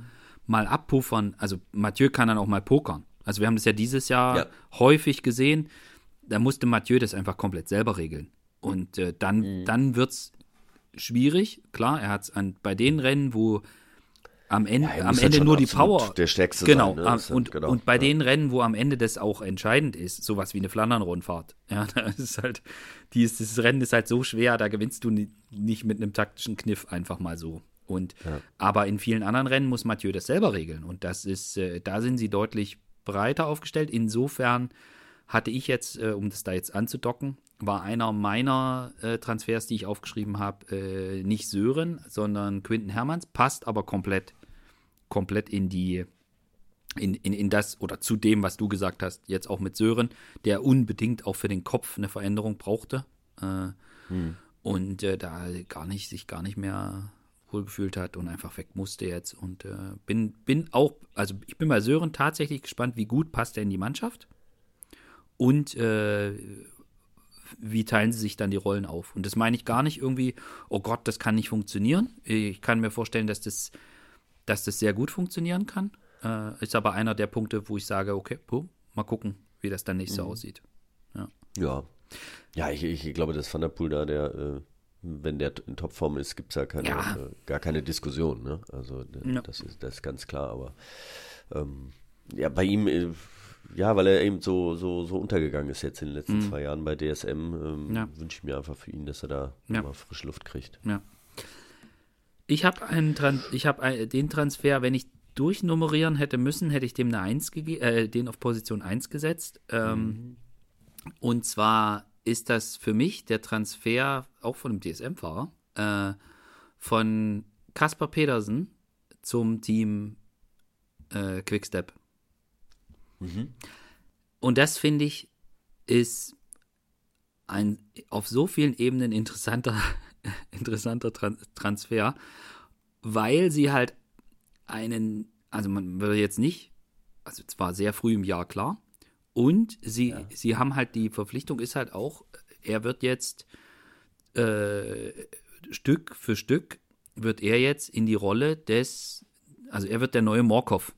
mal abpuffern. Also Mathieu kann dann auch mal pokern. Also wir haben das ja dieses Jahr Ja. häufig gesehen. Da musste Mathieu das einfach komplett selber regeln. Und äh, dann, dann wird es schwierig. Klar, er hat es bei den Rennen, wo am Ende, Ja, am Ende nur die Power. der Stärkste genau, sein, ne? Das und, genau, und bei ja. den Rennen, wo am Ende das auch entscheidend ist, sowas wie eine Flandern-Rundfahrt, *laughs* ja, da ist halt, die ist, das Rennen ist halt so schwer, da gewinnst du ni- nicht mit einem taktischen Kniff einfach mal so. Und aber in vielen anderen Rennen muss Mathieu das selber regeln. Und das ist, äh, da sind sie deutlich breiter aufgestellt. Insofern hatte ich jetzt, äh, um das da jetzt anzudocken, war einer meiner äh, Transfers, die ich aufgeschrieben habe, äh, nicht Sören, sondern Quinten Hermanns, passt aber komplett, komplett in die, in, in, in das oder zu dem, was du gesagt hast, jetzt auch mit Sören, der unbedingt auch für den Kopf eine Veränderung brauchte. Äh, Und äh, da gar nicht, sich gar nicht mehr wohlgefühlt hat und einfach weg musste jetzt. Und äh, bin, bin auch, also ich bin bei Sören tatsächlich gespannt, wie gut passt er in die Mannschaft. Und äh, wie teilen sie sich dann die Rollen auf? Und das meine ich gar nicht irgendwie, oh Gott, das kann nicht funktionieren. Ich kann mir vorstellen, dass das, dass das sehr gut funktionieren kann. Äh, ist aber einer der Punkte, wo ich sage, okay, puh, mal gucken, wie das dann nächstes Jahr aussieht. Ja. Ja, ich, ich glaube, dass Van der Poel da, der, äh, wenn der in Topform ist, gibt es ja, keine, Ja. Äh, gar keine Diskussion. Ne? Also Ja. das, ist, das ist ganz klar. Aber ähm, ja, bei ihm, äh, ja, weil er eben so, so, so untergegangen ist jetzt in den letzten zwei Jahren bei DSM, ähm, Mhm. Ja. wünsche ich mir einfach für ihn, dass er da Ja. mal frische Luft kriegt. Ja. Ich habe einen Tran ich habe ein- den Transfer, wenn ich durchnummerieren hätte müssen, hätte ich dem eine 1 gegeben, äh, den auf Position 1 gesetzt. Ähm, Und zwar ist das für mich der Transfer auch von einem DSM-Fahrer äh, von Kaspar Pedersen zum Team äh, Quickstep. Und das finde ich ist ein auf so vielen Ebenen interessanter, *laughs* interessanter Tran Transfer, weil sie halt einen, also man würde jetzt nicht, also zwar sehr früh im Jahr klar, und sie, sie haben halt die Verpflichtung ist halt auch, er wird jetzt äh, Stück für Stück wird er jetzt in die Rolle des, also er wird der neue Morkov.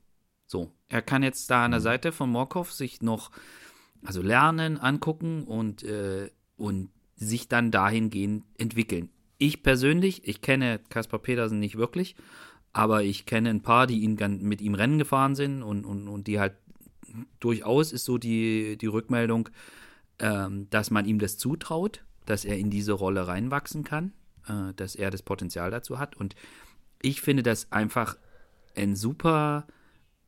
Er kann jetzt da an der Seite von Morkov sich noch, also lernen, angucken und, äh, und sich dann dahingehend entwickeln. Ich persönlich, ich kenne Kaspar Petersen nicht wirklich, aber ich kenne ein paar, die ihn mit ihm Rennen gefahren sind und, und, und die halt durchaus ist so die, die Rückmeldung, ähm, dass man ihm das zutraut, dass er in diese Rolle reinwachsen kann, äh, dass er das Potenzial dazu hat. Und ich finde das einfach ein super,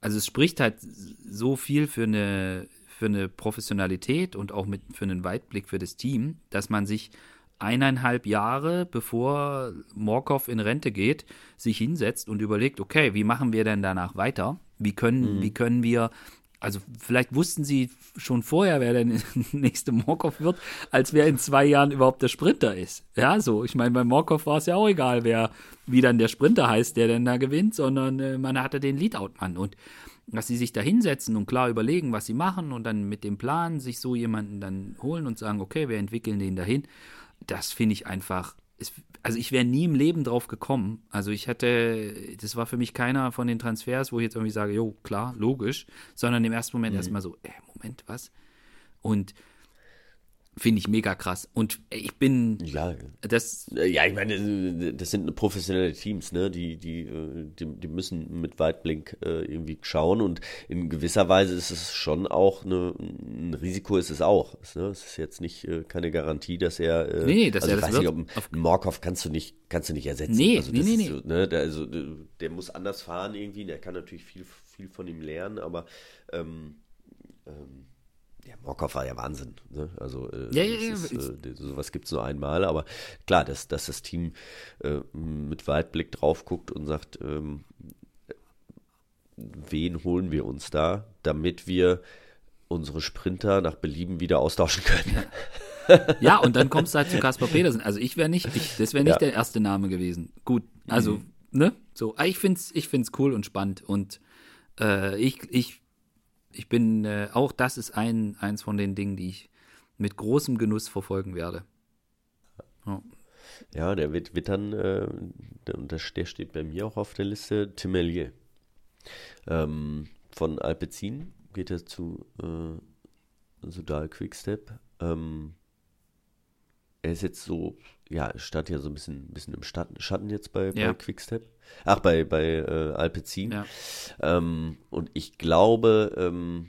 also es spricht halt so viel für eine, für eine Professionalität und auch mit, für einen Weitblick für das Team, dass man sich eineinhalb Jahre, bevor Morkov in Rente geht, sich hinsetzt und überlegt, okay, wie machen wir denn danach weiter? Wie können, wie können wir, also vielleicht wussten sie schon vorher, wer der *laughs* nächste Morkov wird, als wer in zwei Jahren überhaupt der Sprinter ist. Ja, so. Ich meine, bei Morkov war es ja auch egal, wer, wie dann der Sprinter heißt, der denn da gewinnt, sondern äh, man hatte den Leadout-Mann. Und dass sie sich da hinsetzen und klar überlegen, was sie machen und dann mit dem Plan sich so jemanden dann holen und sagen, okay, wir entwickeln den dahin, das finde ich einfach. Ist, also ich wäre nie im Leben drauf gekommen. Also ich hätte, das war für mich keiner von den Transfers, wo ich jetzt irgendwie sage, jo, klar, logisch, sondern im ersten Moment erstmal so, äh, Moment, was? Und finde ich mega krass. Und ich bin, Ja, das, Ja, ich meine, das sind professionelle Teams, ne? Die, die, äh, die, die müssen mit Weitblick äh, irgendwie schauen und in gewisser Weise ist es schon auch eine, ein Risiko ist es auch. Ne? Es ist jetzt nicht äh, keine Garantie, dass er. Nee, dass also er ich das weiß wird. nicht, ob Morkov kannst du nicht, kannst du nicht ersetzen. Nee, also nee, nee. So, ne? der, also der, der muss anders fahren irgendwie. Der kann natürlich viel, viel von ihm lernen, aber ähm, ähm, ja, Morkov war ja Wahnsinn. Ne? Also äh, Ja, ja, ist, äh, sowas gibt es nur einmal, aber klar, dass, dass das Team äh, mit Weitblick drauf guckt und sagt, ähm, wen holen wir uns da, damit wir unsere Sprinter nach Belieben wieder austauschen können. ja, und dann kommst du halt zu Kaspar Petersen. Also ich wäre nicht, ich, das wäre nicht Ja. der erste Name gewesen. Gut, also, ne? So, ich find's, ich find's cool und spannend und äh, ich, ich, ich bin, äh, auch das ist ein, eins von den Dingen, die ich mit großem Genuss verfolgen werde. Ja. Ja, der wird, wird dann, äh, der, der steht bei mir auch auf der Liste, Tim Mellier. Ähm, von Alpecin geht er zu äh, Sudal Quickstep. Ähm, er ist jetzt so ja, stand ja so ein bisschen, bisschen im Schatten, jetzt bei, Ja. bei Quickstep. Ach, bei, bei äh, Alpecin. Ja. Ähm, und ich glaube, ähm,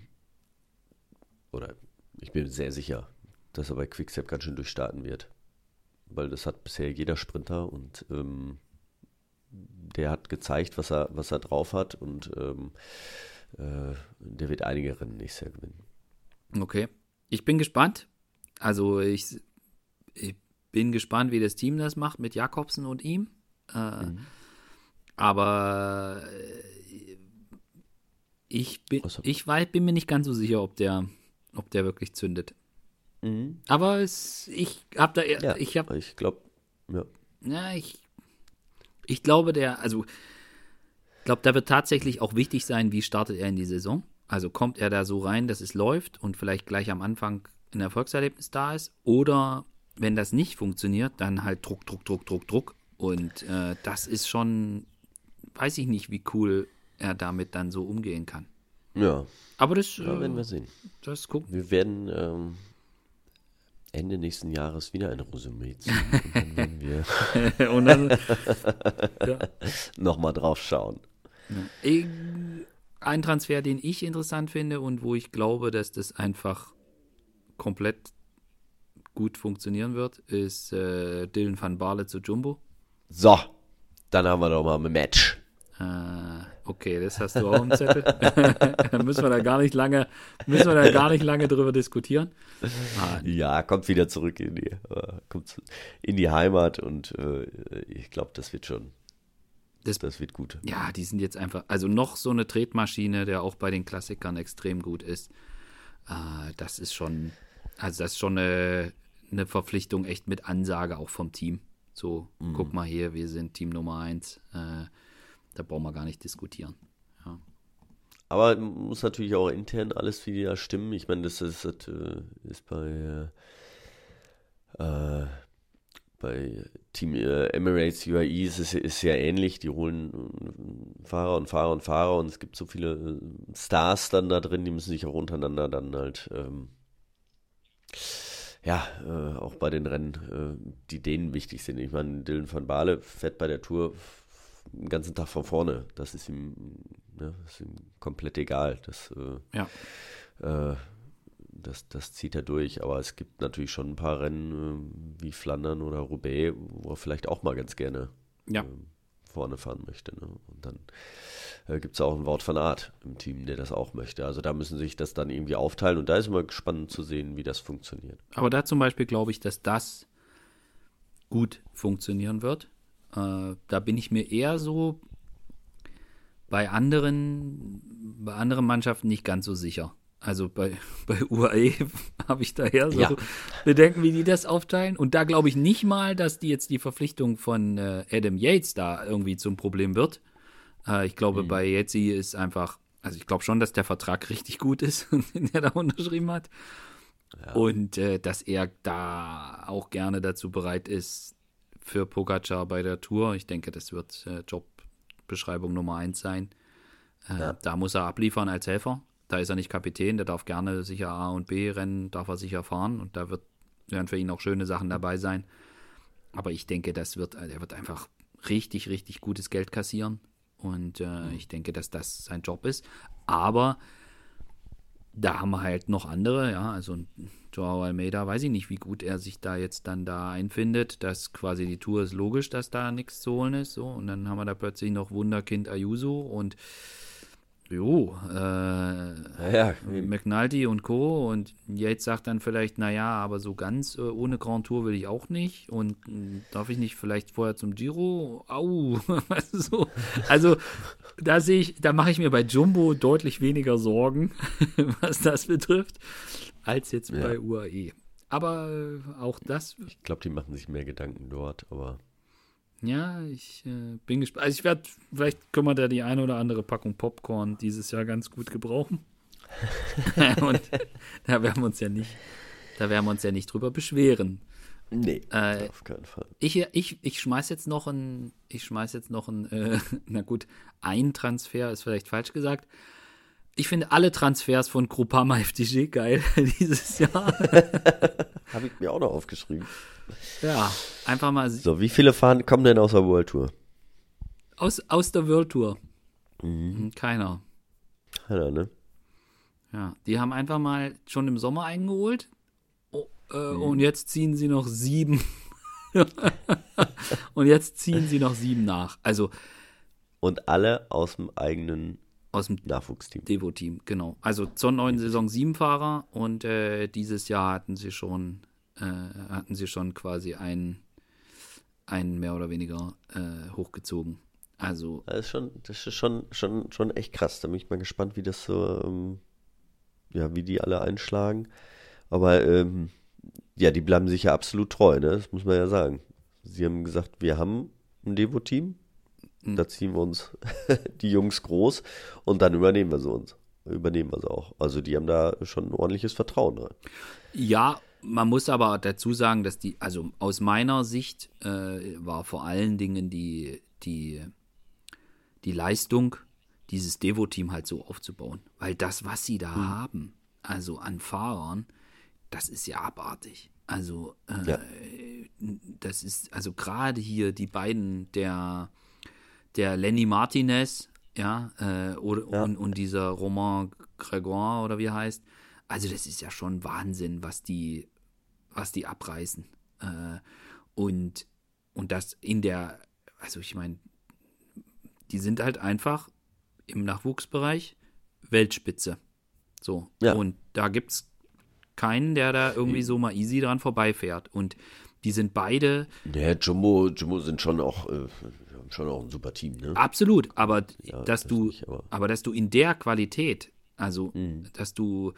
oder ich bin sehr sicher, dass er bei Quickstep ganz schön durchstarten wird. Weil das hat bisher jeder Sprinter und ähm, der hat gezeigt, was er, was er drauf hat und ähm, äh, der wird einige Rennen nächstes Jahr gewinnen. Okay. Ich bin gespannt. Also ich, ich bin gespannt, wie das Team das macht mit Jakobsen und ihm. Äh, Aber äh, ich bin, Also- ich weiß, bin mir nicht ganz so sicher, ob der, ob der wirklich zündet. Aber es, ich habe da, Ja, ich habe, ich glaube, ja. ja, ich, ich glaube, der, also, ich glaube, da wird tatsächlich auch wichtig sein, wie startet er in die Saison. Also kommt er da so rein, dass es läuft und vielleicht gleich am Anfang ein Erfolgserlebnis da ist. Oder wenn das nicht funktioniert, dann halt Druck, Druck, Druck, Druck, Druck. Und äh, das ist schon, weiß ich nicht, wie cool er damit dann so umgehen kann. Ja, Aber das, ja werden wir äh, sehen. das gucken. Wir werden ähm, Ende nächsten Jahres wieder ein Resümee ziehen. und dann werden *laughs* wir *laughs* und dann, *laughs* ja. nochmal drauf schauen. Ein Transfer, den ich interessant finde und wo ich glaube, dass das einfach komplett gut funktionieren wird, ist äh, Dylan van Barle zu Jumbo. So, dann haben wir doch mal ein Match. Äh, okay, das hast du auch im Zettel. Dann *laughs* müssen wir da gar nicht lange, müssen wir da gar nicht lange drüber diskutieren. Ah, Ja, kommt wieder zurück in die, äh, kommt in die Heimat und äh, ich glaube, das wird schon, Das- das wird gut. ja, die sind jetzt einfach, also noch so eine Tretmaschine, der auch bei den Klassikern extrem gut ist. Äh, das ist schon, also das ist schon eine, eine Verpflichtung echt mit Ansage auch vom Team. So, guck mal hier, wir sind Team Nummer eins. Äh, da brauchen wir gar nicht diskutieren. Aber muss natürlich auch intern alles wieder stimmen. Ich meine, das ist, das, äh, ist bei, äh, äh, bei Team äh, Emirates UAE ist es ist ja ähnlich. Die holen Fahrer und Fahrer und Fahrer und es gibt so viele Stars dann da drin, die müssen sich auch untereinander dann halt ähm, ja, äh, auch bei den Rennen, äh, die denen wichtig sind. Ich meine, Dylan van Baale fährt bei der Tour den ganzen Tag von vorne. Das ist ihm, ne, ist ihm komplett egal. Das, äh, Ja. äh, das, das zieht er durch. Aber es gibt natürlich schon ein paar Rennen äh, wie Flandern oder Roubaix, wo er vielleicht auch mal ganz gerne Ja. Vorne fahren möchte. Ne? Und dann äh, gibt es auch ein Wort von Art im Team, der das auch möchte. Also da müssen sich das dann irgendwie aufteilen und da ist immer spannend zu sehen, wie das funktioniert. Aber da zum Beispiel glaube ich, dass das gut funktionieren wird. Äh, da bin ich mir eher so bei anderen, bei anderen Mannschaften nicht ganz so sicher. Also bei, *laughs* bei UAE *laughs* habe ich daher so Ja. Bedenken, wie die das aufteilen. Und da glaube ich nicht mal, dass die jetzt die Verpflichtung von äh, Adam Yates da irgendwie zum Problem wird. Äh, ich glaube, bei Yatesy ist einfach, also ich glaube schon, dass der Vertrag *laughs* richtig gut ist, den er da unterschrieben hat. Und äh, dass er da auch gerne dazu bereit ist für Pogacar bei der Tour. Ich denke, das wird äh, Jobbeschreibung Nummer eins sein. Äh, Da muss er abliefern als Helfer. Da ist er nicht Kapitän, der darf gerne sicher A und B Rennen, darf er sicher fahren und da wird, werden für ihn auch schöne Sachen dabei sein. Aber ich denke, das wird, er wird einfach richtig, richtig gutes Geld kassieren. Und äh, ich denke, dass das sein Job ist. Aber da haben wir halt noch andere, ja, also Joao Almeida, weiß ich nicht, wie gut er sich da jetzt dann da einfindet, dass quasi die Tour ist logisch, dass da nichts zu holen ist, so, und dann haben wir da plötzlich noch Wunderkind Ayuso und jo, äh, Ja, McNulty und Co. Und Yates sagt dann vielleicht, naja, aber so ganz äh, ohne Grand Tour will ich auch nicht. Und mh, darf ich nicht vielleicht vorher zum Giro? Au, *laughs* so. Also da sehe ich, da mache ich mir bei Jumbo deutlich weniger Sorgen, *laughs* was das betrifft, als jetzt Ja. bei UAE. Aber äh, auch das, ich glaube, die machen sich mehr Gedanken dort, aber ja, ich äh, bin gespannt. Also ich werde, vielleicht können wir da die eine oder andere Packung Popcorn dieses Jahr ganz gut gebrauchen. *laughs* Und da werden wir uns ja nicht, da werden wir uns ja nicht drüber beschweren. nee, Äh, auf keinen Fall. Ich, ich, ich schmeiß jetzt noch ein, ich schmeiß jetzt noch ein, äh, *laughs* na gut, ein Transfer ist vielleicht falsch gesagt. Ich finde alle Transfers von Groupama *laughs* FDG geil *laughs* dieses Jahr. *laughs* Habe ich mir auch noch aufgeschrieben. Ja, einfach mal. So, wie viele fahren, kommen denn aus der World Tour? Aus, aus der World Tour. Mhm. Keiner. Keiner, ne? Ja, die haben einfach mal schon im Sommer eingeholt. Oh, äh, mhm. Und jetzt ziehen sie noch sieben. und jetzt ziehen sie noch sieben nach. Also. Und alle aus dem eigenen aus dem Nachwuchsteam. Devo-Team, genau. Also zur neuen Saison sieben Fahrer und äh, dieses Jahr hatten sie schon, äh, hatten sie schon quasi einen, einen mehr oder weniger äh, hochgezogen. Also. Das ist schon, das ist schon, schon, schon echt krass. Da bin ich mal gespannt, wie das so, ähm, ja, wie die alle einschlagen. Aber ähm, ja, die bleiben sich ja absolut treu, ne? Das muss man ja sagen. Sie haben gesagt, wir haben ein Devo-Team. Da ziehen wir uns *laughs* die Jungs groß und dann übernehmen wir sie uns. Übernehmen wir sie auch. Also die haben da schon ein ordentliches Vertrauen rein. Ja, man muss aber dazu sagen, dass die, also aus meiner Sicht äh, war vor allen Dingen die, die, die Leistung, dieses Devo-Team halt so aufzubauen. Weil das, was sie da hm. haben, also an Fahrern, das ist ja abartig. Also, äh, ja. das ist, also gerade hier die beiden, der der Lenny Martinez, ja, äh, oder, ja. Und, und dieser Romain Grégoire oder wie er heißt. Also das ist ja schon Wahnsinn, was die, was die abreißen. Äh, und, und das in der, also ich meine, die sind halt einfach im Nachwuchsbereich Weltspitze. So. Ja. Und da gibt es keinen, der da irgendwie so mal easy dran vorbeifährt. Und die sind beide. Ja, Jumbo, Jumbo sind schon auch äh, schon auch ein super Team, ne? Absolut, aber ja, dass du, nicht, aber, aber, dass du in der Qualität, also mhm. dass du,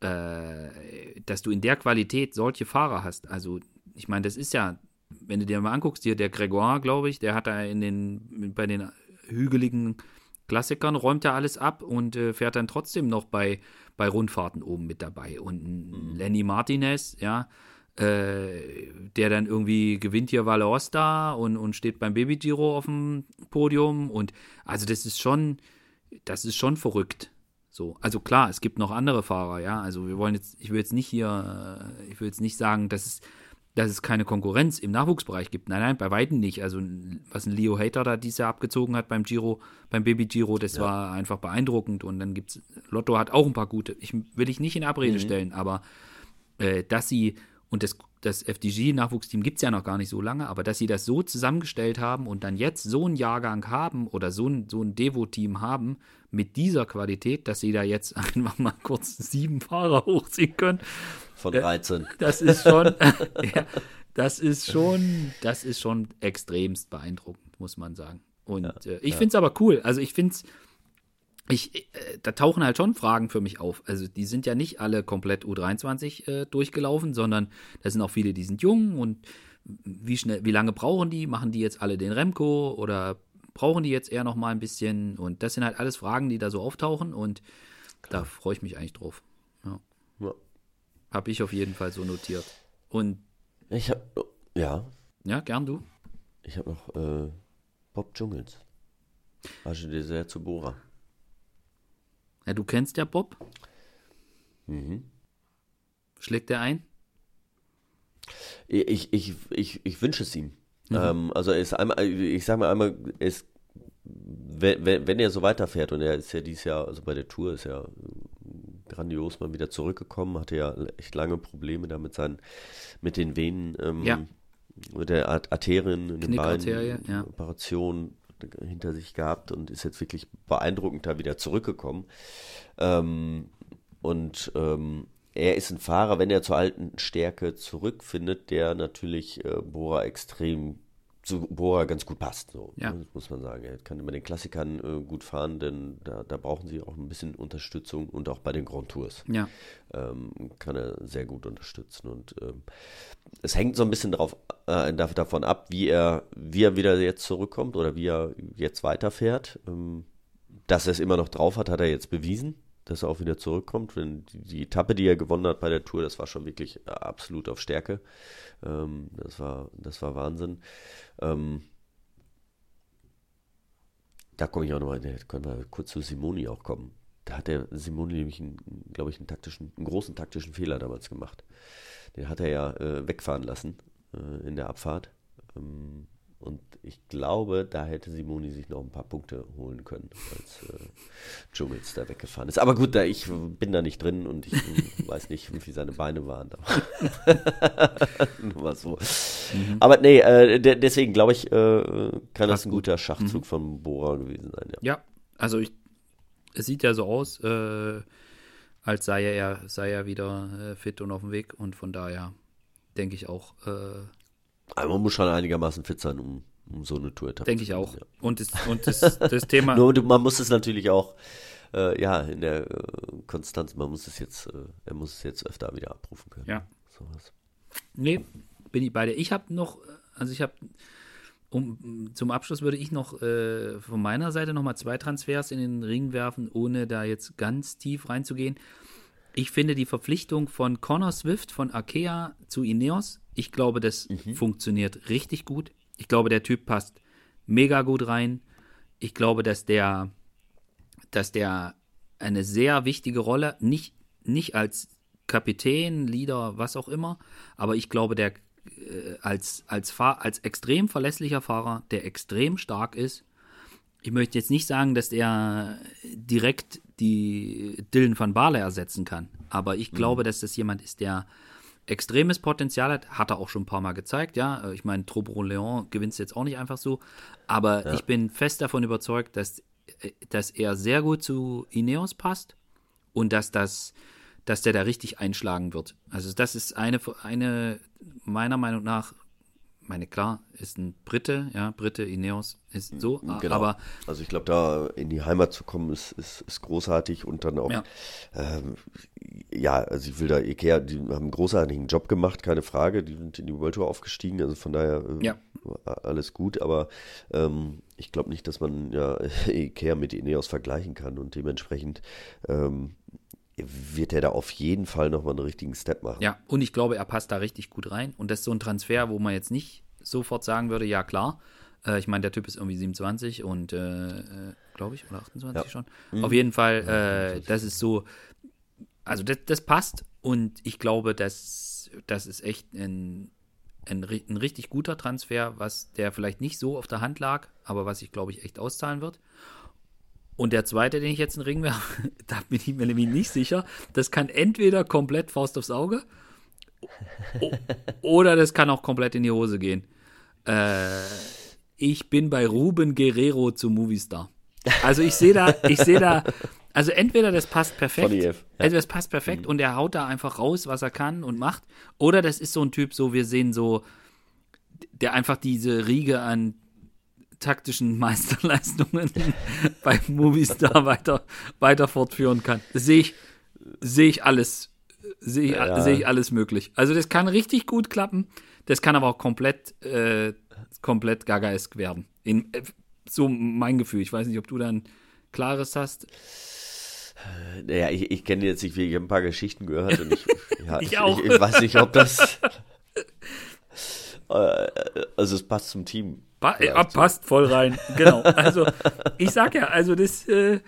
äh, dass du in der Qualität solche Fahrer hast, also ich meine, das ist ja, wenn du dir mal anguckst, hier der Gregoire, glaube ich, der hat da in den, bei den hügeligen Klassikern räumt er alles ab und äh, fährt dann trotzdem noch bei, bei Rundfahrten oben mit dabei. Und mhm. Lenny Martinez, ja, äh, der dann irgendwie gewinnt hier Valle Osta und, und steht beim Baby Giro auf dem Podium. Und also das ist schon, das ist schon verrückt. So, also klar, es gibt noch andere Fahrer, ja. Also wir wollen jetzt, ich will jetzt nicht hier, äh, ich will jetzt nicht sagen, dass es, dass es keine Konkurrenz im Nachwuchsbereich gibt. Nein, nein, bei weitem nicht. Also was ein Leo Hater da dieses Jahr abgezogen hat beim Giro, beim Baby Giro, das ja. war einfach beeindruckend. Und dann gibt's, Lotto hat auch ein paar gute. Ich will ich nicht in Abrede mhm. stellen, aber äh, dass sie und das, das FDG-Nachwuchsteam gibt es ja noch gar nicht so lange, aber dass sie das so zusammengestellt haben und dann jetzt so einen Jahrgang haben oder so ein, so ein Devo-Team haben mit dieser Qualität, dass sie da jetzt *laughs* einfach mal kurz sieben Fahrer hochziehen können. Von 13. Äh, das ist schon, *laughs* ja, das ist schon, das ist schon extremst beeindruckend, muss man sagen. Und ja, äh, ich ja. finde es aber cool. Also ich finde es ich, äh, da tauchen halt schon Fragen für mich auf. Also die sind ja nicht alle komplett U23 äh, durchgelaufen, sondern da sind auch viele, die sind jung und wie schnell, wie lange brauchen die? Machen die jetzt alle den Remco oder brauchen die jetzt eher noch mal ein bisschen? Und das sind halt alles Fragen, die da so auftauchen und Klar. da freue ich mich eigentlich drauf. Ja. ja. Habe ich auf jeden Fall so notiert. Und ich habe ja. Ja, gern du. Ich habe noch äh, Bob Dschungels. Also sehr zu Bora. Ja, du kennst ja Bob. Mhm. Schlägt er ein? Ich, ich, ich, ich wünsche es ihm. Mhm. Ähm, also er ist einmal, ich sage mal einmal, ist, wenn, wenn er so weiterfährt und er ist ja dieses Jahr, also bei der Tour ist er grandios mal wieder zurückgekommen, hatte ja echt lange Probleme da mit seinen, mit den Venen, ähm, ja. mit der Arterien in den Beinen, ja. Operation, hinter sich gehabt und ist jetzt wirklich beeindruckend da wieder zurückgekommen. Ähm, und ähm, er ist ein Fahrer, wenn er zur alten Stärke zurückfindet, der natürlich äh, Bora extrem zu Bora ganz gut passt, so ja. Ne, muss man sagen. Er kann bei den Klassikern äh, gut fahren, denn da, da, brauchen sie auch ein bisschen Unterstützung und auch bei den Grand Tours ja. ähm, kann er sehr gut unterstützen. Und ähm, es hängt so ein bisschen drauf, äh, davon ab, wie er, wie er wieder jetzt zurückkommt oder wie er jetzt weiterfährt. Ähm, dass er es immer noch drauf hat, hat er jetzt bewiesen dass er auch wieder zurückkommt. Wenn die, Etappe, die er gewonnen hat bei der Tour, das war schon wirklich äh, absolut auf Stärke. Ähm, das, war, das war Wahnsinn. Ähm, da komme ich auch nochmal, können wir kurz zu Simoni auch kommen. da hat der Simone nämlich, glaube ich, einen, taktischen, einen großen taktischen Fehler damals gemacht. Den hat er ja äh, wegfahren lassen äh, in der Abfahrt. Ähm, und ich glaube, da hätte Simoni sich noch ein paar Punkte holen können, als äh, Jumels da weggefahren ist. Aber gut, da ich bin da nicht drin und ich *laughs* weiß nicht, wie seine Beine waren. *laughs* Nur mal so. Mhm. Aber nee, äh, de deswegen glaube ich, äh, kann das ein guter Schachzug mhm. von Bora gewesen sein. Ja, ja also ich, es sieht ja so aus, äh, als sei er, sei er wieder äh, fit und auf dem Weg und von daher denke ich auch, äh, aber man muss schon einigermaßen fit sein, um, um so eine Tour Denke ich auch. Ja. Und, das, und das, das *laughs* Thema. Nur man muss es natürlich auch, äh, ja, in der äh, Konstanz, man muss es jetzt, äh, er muss es jetzt öfter wieder abrufen können. Ja. Sowas. Nee, bin ich bei dir. Ich habe noch, also ich habe, um, zum Abschluss würde ich noch äh, von meiner Seite nochmal zwei Transfers in den Ring werfen, ohne da jetzt ganz tief reinzugehen. Ich finde die Verpflichtung von Connor Swift von Arkea zu Ineos ich glaube, das mhm. funktioniert richtig gut. Ich glaube, der Typ passt mega gut rein. Ich glaube, dass der, dass der eine sehr wichtige Rolle, nicht, nicht als Kapitän, Leader, was auch immer, aber ich glaube, der äh, als, als, Fahr als extrem verlässlicher Fahrer, der extrem stark ist. Ich möchte jetzt nicht sagen, dass er direkt die Dylan van Baarle ersetzen kann, aber ich mhm. glaube, dass das jemand ist, der extremes Potenzial hat, hat er auch schon ein paar Mal gezeigt, ja. Äh, ich meine, Trobro Leon gewinnt es jetzt auch nicht einfach so. Aber ja. ich bin fest davon überzeugt, dass, äh, dass er sehr gut zu Ineos passt und dass das, dass der da richtig einschlagen wird. Also das ist eine, eine meiner Meinung nach meine, klar, ist ein Brite, ja, Brite, Ineos ist so, genau. aber. Also ich glaube, da in die Heimat zu kommen, ist, ist, ist großartig und dann auch, ja. Ähm, ja, also ich will da Ikea, die haben einen großartigen Job gemacht, keine Frage, die sind in die World Tour aufgestiegen, also von daher äh, ja. alles gut, aber ähm, ich glaube nicht, dass man ja *laughs* Ikea mit Ineos vergleichen kann und dementsprechend ähm, wird er da auf jeden Fall nochmal einen richtigen Step machen. Ja, und ich glaube, er passt da richtig gut rein. Und das ist so ein Transfer, wo man jetzt nicht sofort sagen würde, ja klar. Äh, ich meine, der Typ ist irgendwie 27 und äh, glaube ich, oder 28 ja. schon. Mhm. Auf jeden Fall, äh, das ist so, also das, das, passt und ich glaube, dass das ist echt ein, ein, ein richtig guter Transfer, was der vielleicht nicht so auf der Hand lag, aber was sich, glaube ich, echt auszahlen wird. Und der zweite, den ich jetzt in den Ring werfe, *laughs* da bin ich mir nämlich nicht sicher. Das kann entweder komplett Faust aufs Auge oder das kann auch komplett in die Hose gehen. Äh, ich bin bei Ruben Guerrero zu Movistar. Also ich sehe da, ich sehe da, also entweder das passt perfekt, ja. entweder das passt perfekt mhm. und er haut da einfach raus, was er kann und macht, oder das ist so ein Typ, so wir sehen so, der einfach diese Riege an taktischen *laughs* Meisterleistungen *laughs* bei Movistar weiter, weiter fortführen kann. Das sehe ich, sehe ich alles, sehe ich, ja. sehe ich alles möglich. Also das kann richtig gut klappen, das kann aber auch komplett, äh, komplett gagaesk werden. In, äh, so mein Gefühl. Ich weiß nicht, ob du dann klares hast. Naja, ich, ich kenne jetzt nicht, ich habe ein paar Geschichten gehört und ich, *laughs* ja, ich, auch. Ich, ich weiß nicht, ob das. Äh, also es passt zum Team. Pa ja, passt voll rein. Genau. Also ich sag ja, also das äh,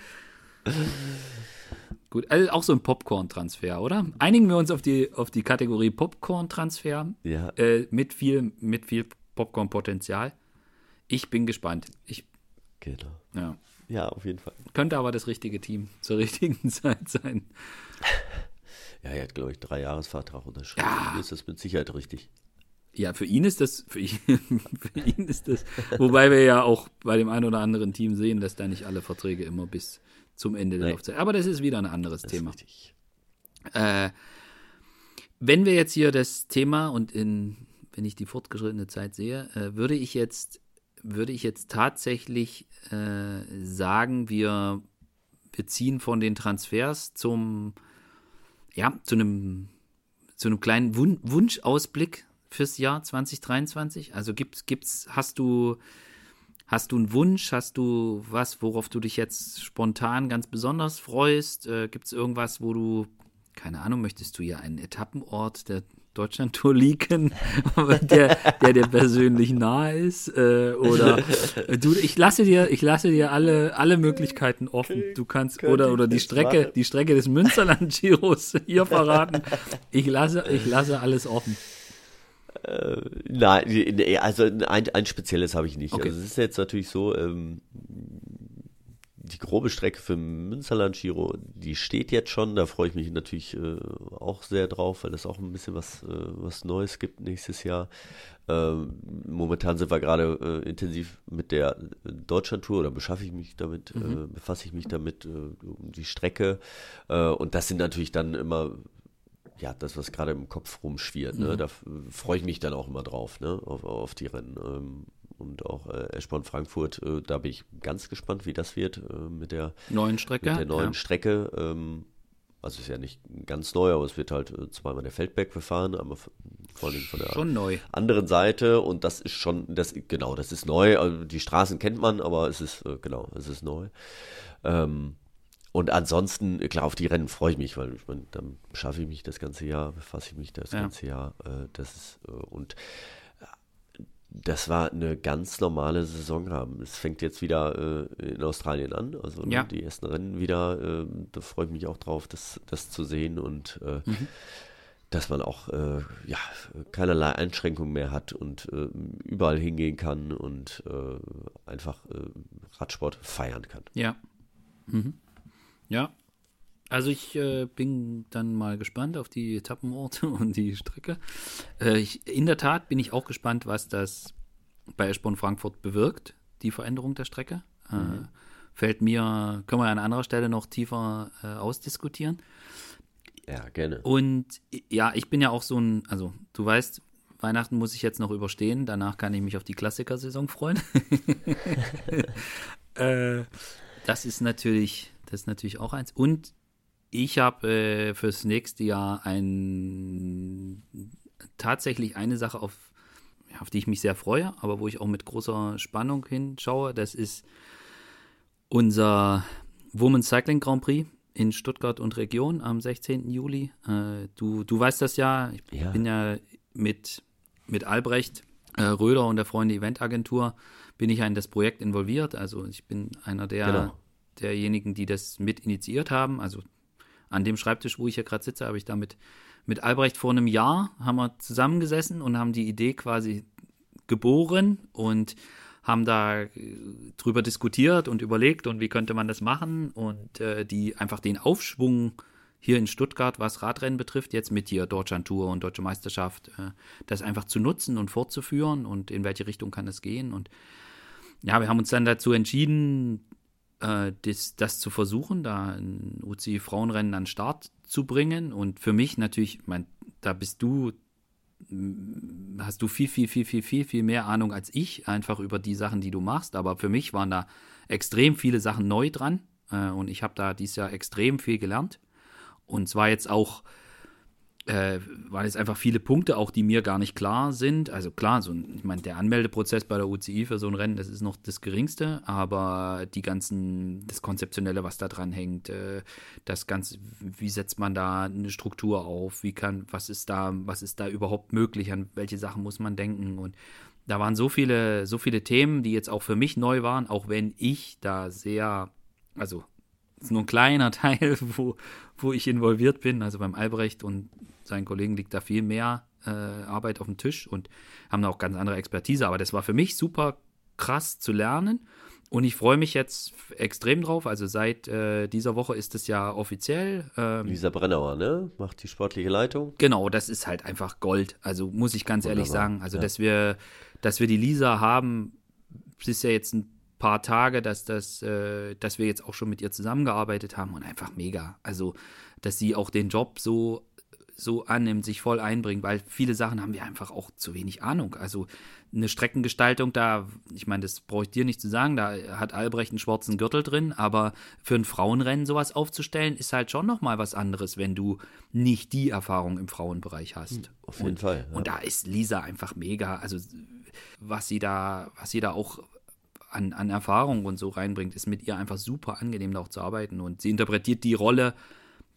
gut, also auch so ein Popcorn-Transfer, oder? Einigen wir uns auf die auf die Kategorie Popcorn-Transfer ja. äh, mit viel mit viel Popcorn-Potenzial. Ich bin gespannt. Ich genau. Ja. Ja, auf jeden Fall. Könnte aber das richtige Team *laughs* zur richtigen Zeit sein. Ja, er hat, glaube ich, drei Jahresvertrag unterschrieben. Ja. Ist das mit Sicherheit richtig. Ja, für ihn ist das, für ihn, *laughs* für ihn ist das, wobei wir ja auch bei dem einen oder anderen Team sehen, dass da nicht alle Verträge immer bis zum Ende der Laufzeit. Aber das ist wieder ein anderes das Thema. Äh, wenn wir jetzt hier das Thema und in, wenn ich die fortgeschrittene Zeit sehe, äh, würde ich jetzt, würde ich jetzt tatsächlich äh, sagen, wir, wir ziehen von den Transfers zum, ja, zu einem, zu einem kleinen Wun Wunschausblick fürs Jahr 2023? Also gibt's, gibt's, hast du, hast du einen Wunsch? Hast du was, worauf du dich jetzt spontan ganz besonders freust? Äh, Gibt es irgendwas, wo du, keine Ahnung, möchtest du ja einen Etappenort der Deutschland-Tour leaken, *laughs* der, der dir persönlich nahe ist. Äh, oder du, ich lasse dir, ich lasse dir alle, alle Möglichkeiten offen. Du kannst oder oder die Strecke, die Strecke des Münsterland-Giros hier verraten. Ich lasse, ich lasse alles offen. Äh, nein, also ein, ein spezielles habe ich nicht. Okay. Also es ist jetzt natürlich so, ähm, die grobe Strecke für Münsterland Giro, die steht jetzt schon. Da freue ich mich natürlich äh, auch sehr drauf, weil es auch ein bisschen was, äh, was Neues gibt nächstes Jahr. Ähm, momentan sind wir gerade äh, intensiv mit der Deutschland-Tour oder beschaffe ich mich damit, äh, mhm. befasse ich mich damit äh, um die Strecke. Äh, und das sind natürlich dann immer ja, das, was gerade im Kopf rumschwirrt, ne? Mhm. Da freue ich mich dann auch immer drauf, ne? Auf, auf die Rennen. Ähm, und auch äh, Eschborn Frankfurt, äh, da bin ich ganz gespannt, wie das wird äh, mit der neuen Strecke. Mit der neuen ja. Strecke. Ähm, also ist ja nicht ganz neu, aber es wird halt äh, zweimal der Feldberg befahren, aber vor allem von der schon neu. anderen Seite und das ist schon, das genau, das ist neu. Also die Straßen kennt man, aber es ist äh, genau, es ist neu. Ähm, und ansonsten, klar, auf die Rennen freue ich mich, weil ich meine, dann schaffe ich mich das ganze Jahr, befasse ich mich das ja. ganze Jahr. Äh, das ist, äh, und das war eine ganz normale Saison haben. Es fängt jetzt wieder äh, in Australien an, also ne, ja. die ersten Rennen wieder. Äh, da freue ich mich auch drauf, das, das zu sehen und äh, mhm. dass man auch äh, ja, keinerlei Einschränkungen mehr hat und äh, überall hingehen kann und äh, einfach Radsport feiern kann. Ja. Mhm. Ja, also ich äh, bin dann mal gespannt auf die Etappenorte *laughs* und die Strecke. Äh, ich, in der Tat bin ich auch gespannt, was das bei Eschborn Frankfurt bewirkt, die Veränderung der Strecke. Äh, mhm. fällt mir, können wir an anderer Stelle noch tiefer äh, ausdiskutieren. Ja, gerne. Und ja, ich bin ja auch so ein, also du weißt, Weihnachten muss ich jetzt noch überstehen, danach kann ich mich auf die Klassikersaison freuen. *laughs* *laughs* Äh, das ist natürlich, das ist natürlich auch eins. Und ich habe äh, fürs nächste Jahr ein, tatsächlich eine Sache, auf, auf die ich mich sehr freue, aber wo ich auch mit großer Spannung hinschaue. Das ist unser Women's Cycling Grand Prix in Stuttgart und Region am 16. Juli. Äh, du, du weißt das ja, ich ja. bin ja mit, mit Albrecht äh, Röder und der Freunde Eventagentur bin ich ja in das Projekt involviert. Also ich bin einer der, genau. Derjenigen, die das mit initiiert haben. Also an dem Schreibtisch, wo ich hier gerade sitze, habe ich da mit, Albrecht vor einem Jahr, haben wir zusammengesessen und haben die Idee quasi geboren und haben da äh, drüber diskutiert und überlegt und wie könnte man das machen und äh, die einfach den Aufschwung hier in Stuttgart, was Radrennen betrifft, jetzt mit hier Deutschland Tour und Deutsche Meisterschaft, äh, das einfach zu nutzen und fortzuführen und in welche Richtung kann es gehen und ja, wir haben uns dann dazu entschieden, äh, das, das zu versuchen, da ein UCI-Frauenrennen an den Start zu bringen. Und für mich natürlich, mein, da bist du, hast du viel, viel, viel, viel, viel, viel mehr Ahnung als ich, einfach über die Sachen, die du machst. Aber für mich waren da extrem viele Sachen neu dran. Äh, und ich habe da dieses Jahr extrem viel gelernt. Und zwar jetzt auch äh, waren jetzt einfach viele Punkte, auch die mir gar nicht klar sind. Also klar, so ich meine, der Anmeldeprozess bei der UCI für so ein Rennen, das ist noch das Geringste, aber die ganzen, das Konzeptionelle, was da dran hängt, äh, das Ganze, wie setzt man da eine Struktur auf, wie kann, was ist da, was ist da überhaupt möglich, an welche Sachen muss man denken und da waren so viele, so viele Themen, die jetzt auch für mich neu waren, auch wenn ich da sehr, also ist nur ein kleiner *laughs* Teil, wo, wo ich involviert bin. Also beim Albrecht und seinen Kollegen liegt da viel mehr äh, Arbeit auf dem Tisch und haben da auch ganz andere Expertise. Aber das war für mich super krass zu lernen. Und ich freue mich jetzt extrem drauf. Also seit äh, dieser Woche ist es ja offiziell. Ähm, Lisa Brennauer, ne? Macht die sportliche Leitung. Genau, das ist halt einfach Gold. Also muss ich ganz Wunderbar. ehrlich sagen. Also, ja. dass wir, dass wir die Lisa haben, es ist ja jetzt ein paar Tage, dass, das, äh, dass wir jetzt auch schon mit ihr zusammengearbeitet haben und einfach mega. Also, dass sie auch den Job so, so annimmt, sich voll einbringt, weil viele Sachen haben wir einfach auch zu wenig Ahnung. Also eine Streckengestaltung, da, ich meine, das brauche ich dir nicht zu sagen, da hat Albrecht einen schwarzen Gürtel drin, aber für ein Frauenrennen sowas aufzustellen, ist halt schon nochmal was anderes, wenn du nicht die Erfahrung im Frauenbereich hast. Hm, auf jeden und, Fall. Ja. Und da ist Lisa einfach mega. Also was sie da, was sie da auch an, an Erfahrung und so reinbringt, ist mit ihr einfach super angenehm, da auch zu arbeiten. Und sie interpretiert die Rolle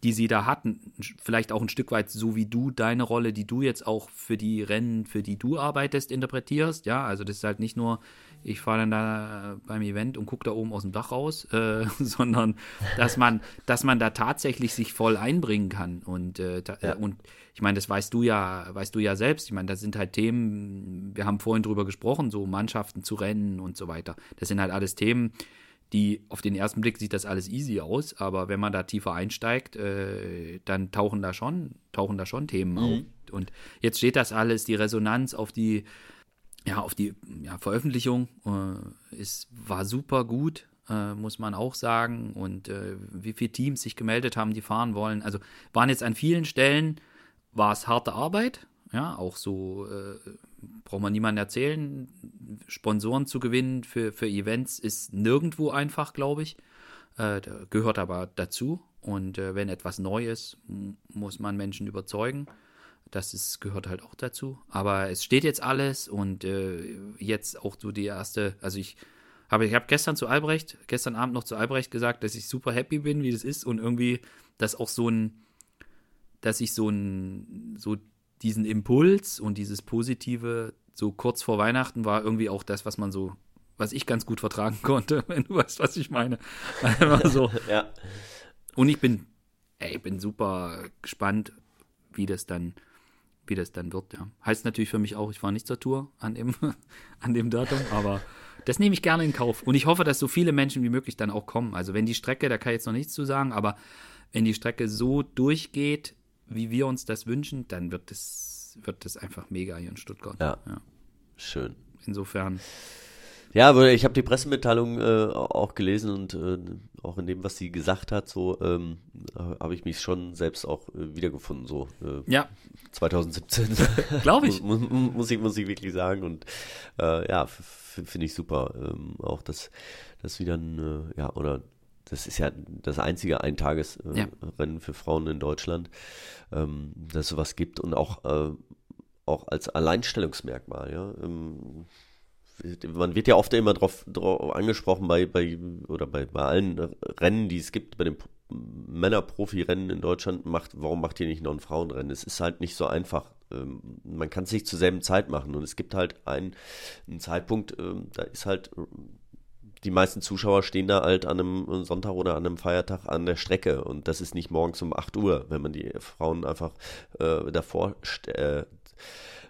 die sie da hatten, vielleicht auch ein Stück weit so wie du deine Rolle, die du jetzt auch für die Rennen, für die du arbeitest, interpretierst. Ja, also das ist halt nicht nur, ich fahre dann da beim Event und gucke da oben aus dem Dach raus, äh, *laughs* sondern dass man, dass man da tatsächlich sich voll einbringen kann. Und, äh, ja. und ich meine, das weißt du ja, weißt du ja selbst. Ich meine, das sind halt Themen, wir haben vorhin drüber gesprochen, so Mannschaften zu rennen und so weiter. Das sind halt alles Themen, die auf den ersten Blick sieht das alles easy aus, aber wenn man da tiefer einsteigt, äh, dann tauchen da schon, tauchen da schon Themen mhm. auf. Und jetzt steht das alles, die Resonanz auf die, ja, auf die ja, Veröffentlichung äh, ist, war super gut, äh, muss man auch sagen. Und äh, wie viele Teams sich gemeldet haben, die fahren wollen. Also waren jetzt an vielen Stellen, war es harte Arbeit, ja, auch so äh, braucht man niemandem erzählen. Sponsoren zu gewinnen für, für Events ist nirgendwo einfach, glaube ich. Äh, gehört aber dazu. Und äh, wenn etwas neu ist, muss man Menschen überzeugen. Das ist, gehört halt auch dazu. Aber es steht jetzt alles und äh, jetzt auch so die erste, also ich habe ich habe gestern zu Albrecht, gestern Abend noch zu Albrecht gesagt, dass ich super happy bin, wie das ist und irgendwie, dass auch so ein, dass ich so ein, so diesen Impuls und dieses Positive so kurz vor Weihnachten war irgendwie auch das, was man so, was ich ganz gut vertragen *laughs* konnte, wenn du weißt, was ich meine. *laughs* so. *laughs* ja. Und ich bin, ey, ich bin super gespannt, wie das dann, wie das dann wird, ja. Heißt natürlich für mich auch, ich fahre nicht zur Tour an dem, an dem Datum, aber das nehme ich gerne in Kauf. Und ich hoffe, dass so viele Menschen wie möglich dann auch kommen. Also wenn die Strecke, da kann ich jetzt noch nichts zu sagen, aber wenn die Strecke so durchgeht, wie wir uns das wünschen, dann wird es wird das einfach mega hier in Stuttgart. Ja. ja. Schön. Insofern. Ja, aber ich habe die Pressemitteilung äh, auch gelesen und äh, auch in dem, was sie gesagt hat, so ähm, habe ich mich schon selbst auch äh, wiedergefunden, so äh, ja. 2017. *laughs* Glaube ich. *laughs* muss, muss, ich. Muss ich wirklich sagen. Und äh, ja, finde ich super. Ähm, auch dass das wieder ein, äh, ja, oder das ist ja das einzige Eintagesrennen ja. für Frauen in Deutschland, ähm, dass es sowas gibt und auch, äh, auch als Alleinstellungsmerkmal, ja. Ähm, man wird ja oft immer darauf angesprochen bei, bei oder bei, bei allen Rennen, die es gibt, bei den Männer-Profi-Rennen in Deutschland, macht, warum macht ihr nicht noch ein Frauenrennen? Es ist halt nicht so einfach. Ähm, man kann es nicht zur selben Zeit machen und es gibt halt einen, einen Zeitpunkt, ähm, da ist halt die meisten Zuschauer stehen da halt an einem Sonntag oder an einem Feiertag an der Strecke und das ist nicht morgens um 8 Uhr, wenn man die Frauen einfach äh, davor äh,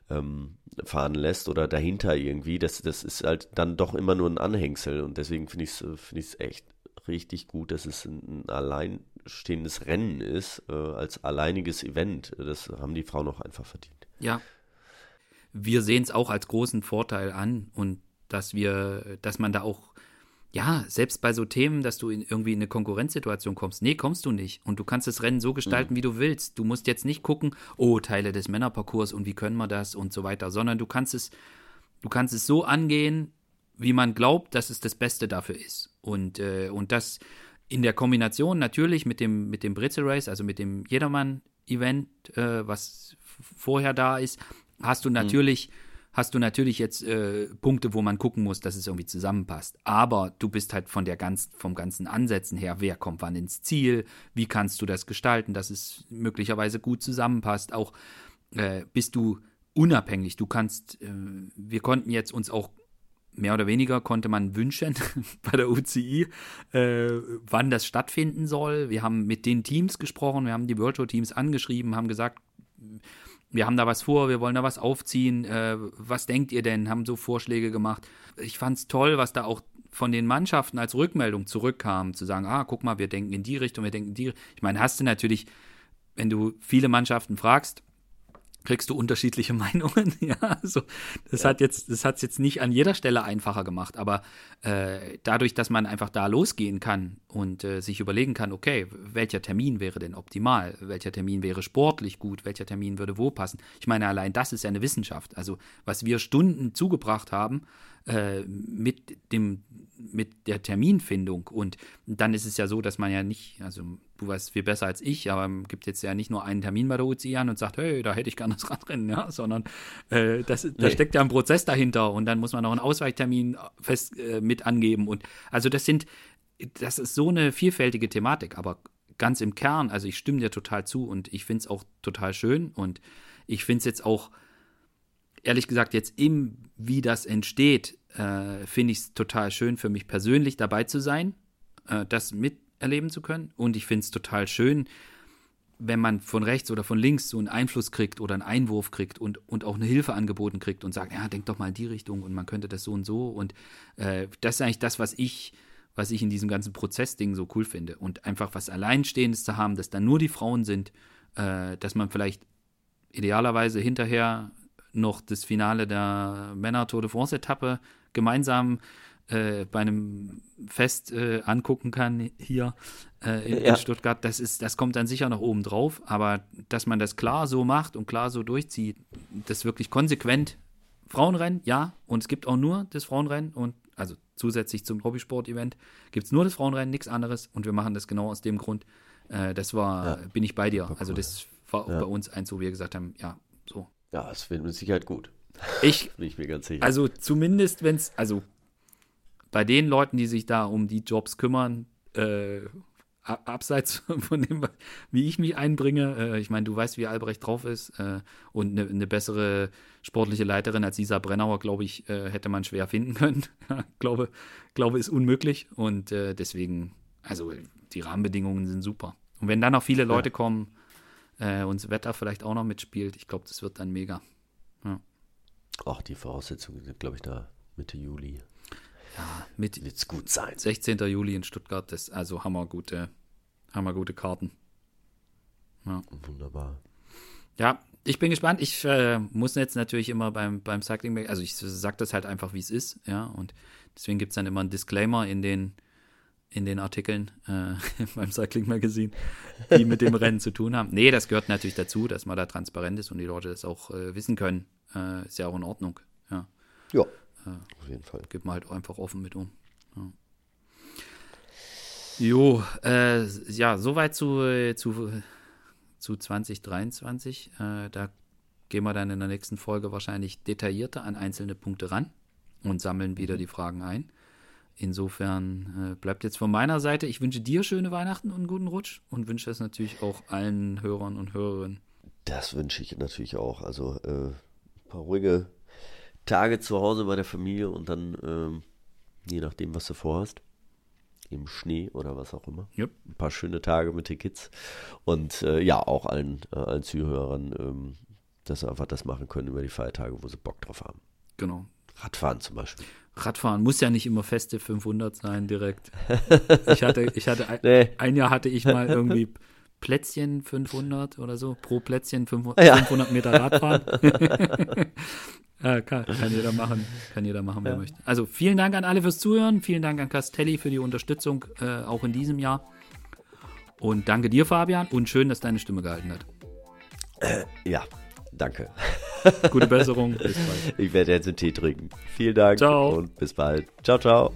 ähm, fahren lässt oder dahinter irgendwie. Das, das ist halt dann doch immer nur ein Anhängsel und deswegen finde ich es find echt richtig gut, dass es ein, ein alleinstehendes Rennen ist, äh, als alleiniges Event. Das haben die Frauen auch einfach verdient. Ja. Wir sehen es auch als großen Vorteil an und dass wir, dass man da auch ja, selbst bei so Themen, dass du in irgendwie in eine Konkurrenzsituation kommst. Nee, kommst du nicht. Und du kannst das Rennen so gestalten, mhm. wie du willst. Du musst jetzt nicht gucken, oh, Teile des Männerparcours und wie können wir das und so weiter, sondern du kannst es, du kannst es so angehen, wie man glaubt, dass es das Beste dafür ist. Und, äh, und das in der Kombination natürlich mit dem, mit dem Brezel Race, also mit dem Jedermann-Event, äh, was vorher da ist, hast du mhm. natürlich. Mhm hast du natürlich jetzt äh, Punkte, wo man gucken muss, dass es irgendwie zusammenpasst. Aber du bist halt von der ganz, vom ganzen Ansätzen her, wer kommt wann ins Ziel, wie kannst du das gestalten, dass es möglicherweise gut zusammenpasst. Auch äh, bist du unabhängig. Du kannst, äh, wir konnten jetzt uns auch mehr oder weniger konnte man wünschen *laughs* bei der UCI, äh, wann das stattfinden soll. Wir haben mit den Teams gesprochen, wir haben die Virtual Teams angeschrieben, haben gesagt, wir haben da was vor, wir wollen da was aufziehen. Äh, was denkt ihr denn? Haben so Vorschläge gemacht. Ich fand es toll, was da auch von den Mannschaften als Rückmeldung zurückkam, zu sagen, ah, guck mal, wir denken in die Richtung, wir denken in die Richtung. Ich meine, hast du natürlich, wenn du viele Mannschaften fragst, kriegst du unterschiedliche *laughs* Meinungen. *laughs* ja, also das ja. hat jetzt, das hat es jetzt nicht an jeder Stelle einfacher gemacht, aber äh, dadurch, dass man einfach da losgehen kann und äh, sich überlegen kann, okay, welcher Termin wäre denn optimal, welcher Termin wäre sportlich gut, welcher Termin würde wo passen. Ich meine, allein das ist ja eine Wissenschaft. Also was wir Stunden zugebracht haben, äh, mit dem mit der Terminfindung und dann ist es ja so, dass man ja nicht, also du weißt viel besser als ich, aber es gibt jetzt ja nicht nur einen Termin bei der UCI an und sagt, hey, da hätte ich gerne das Radrennen, ja, sondern äh, das, nee. da steckt ja ein Prozess dahinter und dann muss man auch einen Ausweichtermin fest äh, mit angeben und also das sind, das ist so eine vielfältige Thematik, aber ganz im Kern, also ich stimme dir total zu und ich finde es auch total schön und ich finde es jetzt auch, ehrlich gesagt, jetzt im, wie das entsteht, äh, finde ich es total schön für mich persönlich dabei zu sein, äh, das miterleben zu können und ich finde es total schön, wenn man von rechts oder von links so einen Einfluss kriegt oder einen Einwurf kriegt und, und auch eine Hilfe angeboten kriegt und sagt, ja, denk doch mal in die Richtung und man könnte das so und so. Und äh, das ist eigentlich das, was ich, was ich in diesem ganzen Prozessding so cool finde. Und einfach was Alleinstehendes zu haben, dass da nur die Frauen sind, äh, dass man vielleicht idealerweise hinterher noch das Finale der Männer Tour de France Etappe gemeinsam äh, bei einem Fest äh, angucken kann hier äh, in, ja. Stuttgart, das ist, das kommt dann sicher noch oben drauf, aber dass man das klar so macht und klar so durchzieht, das wirklich konsequent Frauenrennen, ja, und es gibt auch nur das Frauenrennen und also zusätzlich zum Hobbysport-Event gibt es nur das Frauenrennen, nichts anderes und wir machen das genau aus dem Grund. Äh, das war, ja. bin ich bei dir. Also das war auch ja. bei uns eins, wo wir gesagt haben, ja, so. Ja, das wird mit Sicherheit gut. Ich, *laughs* bin ich mir ganz sicher. Also zumindest, wenn es, also bei den Leuten, die sich da um die Jobs kümmern, äh, abseits *laughs* von dem, wie ich mich einbringe. Äh, ich meine, du weißt, wie Albrecht drauf ist. Äh, und eine ne bessere sportliche Leiterin als Lisa Brennauer, glaube ich, äh, hätte man schwer finden können. *laughs* glaube, glaube, ist unmöglich. Und äh, deswegen, also die Rahmenbedingungen sind super. Und wenn dann noch viele Leute ja. kommen äh, und das Wetter vielleicht auch noch mitspielt, ich glaube, das wird dann mega. Ja. Ach, die Voraussetzungen sind, glaube ich, da Mitte Juli. Ja, mit wird's gut sein. 16. Juli in Stuttgart, das also hammergute, hammergute Karten. Ja. Wunderbar. Ja, ich bin gespannt. Ich äh, muss jetzt natürlich immer beim, beim Cycling, also ich sage das halt einfach, wie es ist, ja, und deswegen gibt es dann immer einen Disclaimer in den, in den Artikeln äh, *laughs* beim Cycling Magazine, die mit dem Rennen zu tun haben. Nee, das gehört natürlich dazu, dass man da transparent ist und die Leute das auch äh, wissen können. Äh, ist ja auch in Ordnung, ja. Ja. Auf jeden Fall. Geht man halt einfach offen mit um. Ja. Jo, äh, ja, soweit zu, zu, zu 2023. Äh, da gehen wir dann in der nächsten Folge wahrscheinlich detaillierter an einzelne Punkte ran und sammeln wieder mhm. die Fragen ein. Insofern äh, bleibt jetzt von meiner Seite. Ich wünsche dir schöne Weihnachten und einen guten Rutsch und wünsche es natürlich auch allen Hörern und Hörerinnen. Das wünsche ich natürlich auch. Also äh, ein paar ruhige Tage zu Hause bei der Familie und dann, ähm, je nachdem, was du vorhast, im Schnee oder was auch immer. Yep. Ein paar schöne Tage mit den Kids. Und äh, ja, auch allen, äh, allen Zuhörern, ähm, dass sie einfach das machen können über die Feiertage, wo sie Bock drauf haben. Genau. Radfahren zum Beispiel. Radfahren muss ja nicht immer feste 500 sein direkt. *laughs* Ich hatte, ich hatte, nee. ein Jahr hatte ich mal irgendwie *laughs* Plätzchen 500 oder so, pro Plätzchen 500, ja. 500 Meter Radfahren. *laughs* Ja, kann, kann jeder machen, kann jeder machen, wer ja. möchte. Also vielen Dank an alle fürs Zuhören, vielen Dank an Castelli für die Unterstützung, äh, auch in diesem Jahr. Und danke dir, Fabian, und schön, dass deine Stimme gehalten hat. Äh, ja, danke. Gute Besserung, *laughs* bis bald. Ich werde jetzt einen Tee trinken. Vielen Dank ciao. und bis bald. Ciao, ciao.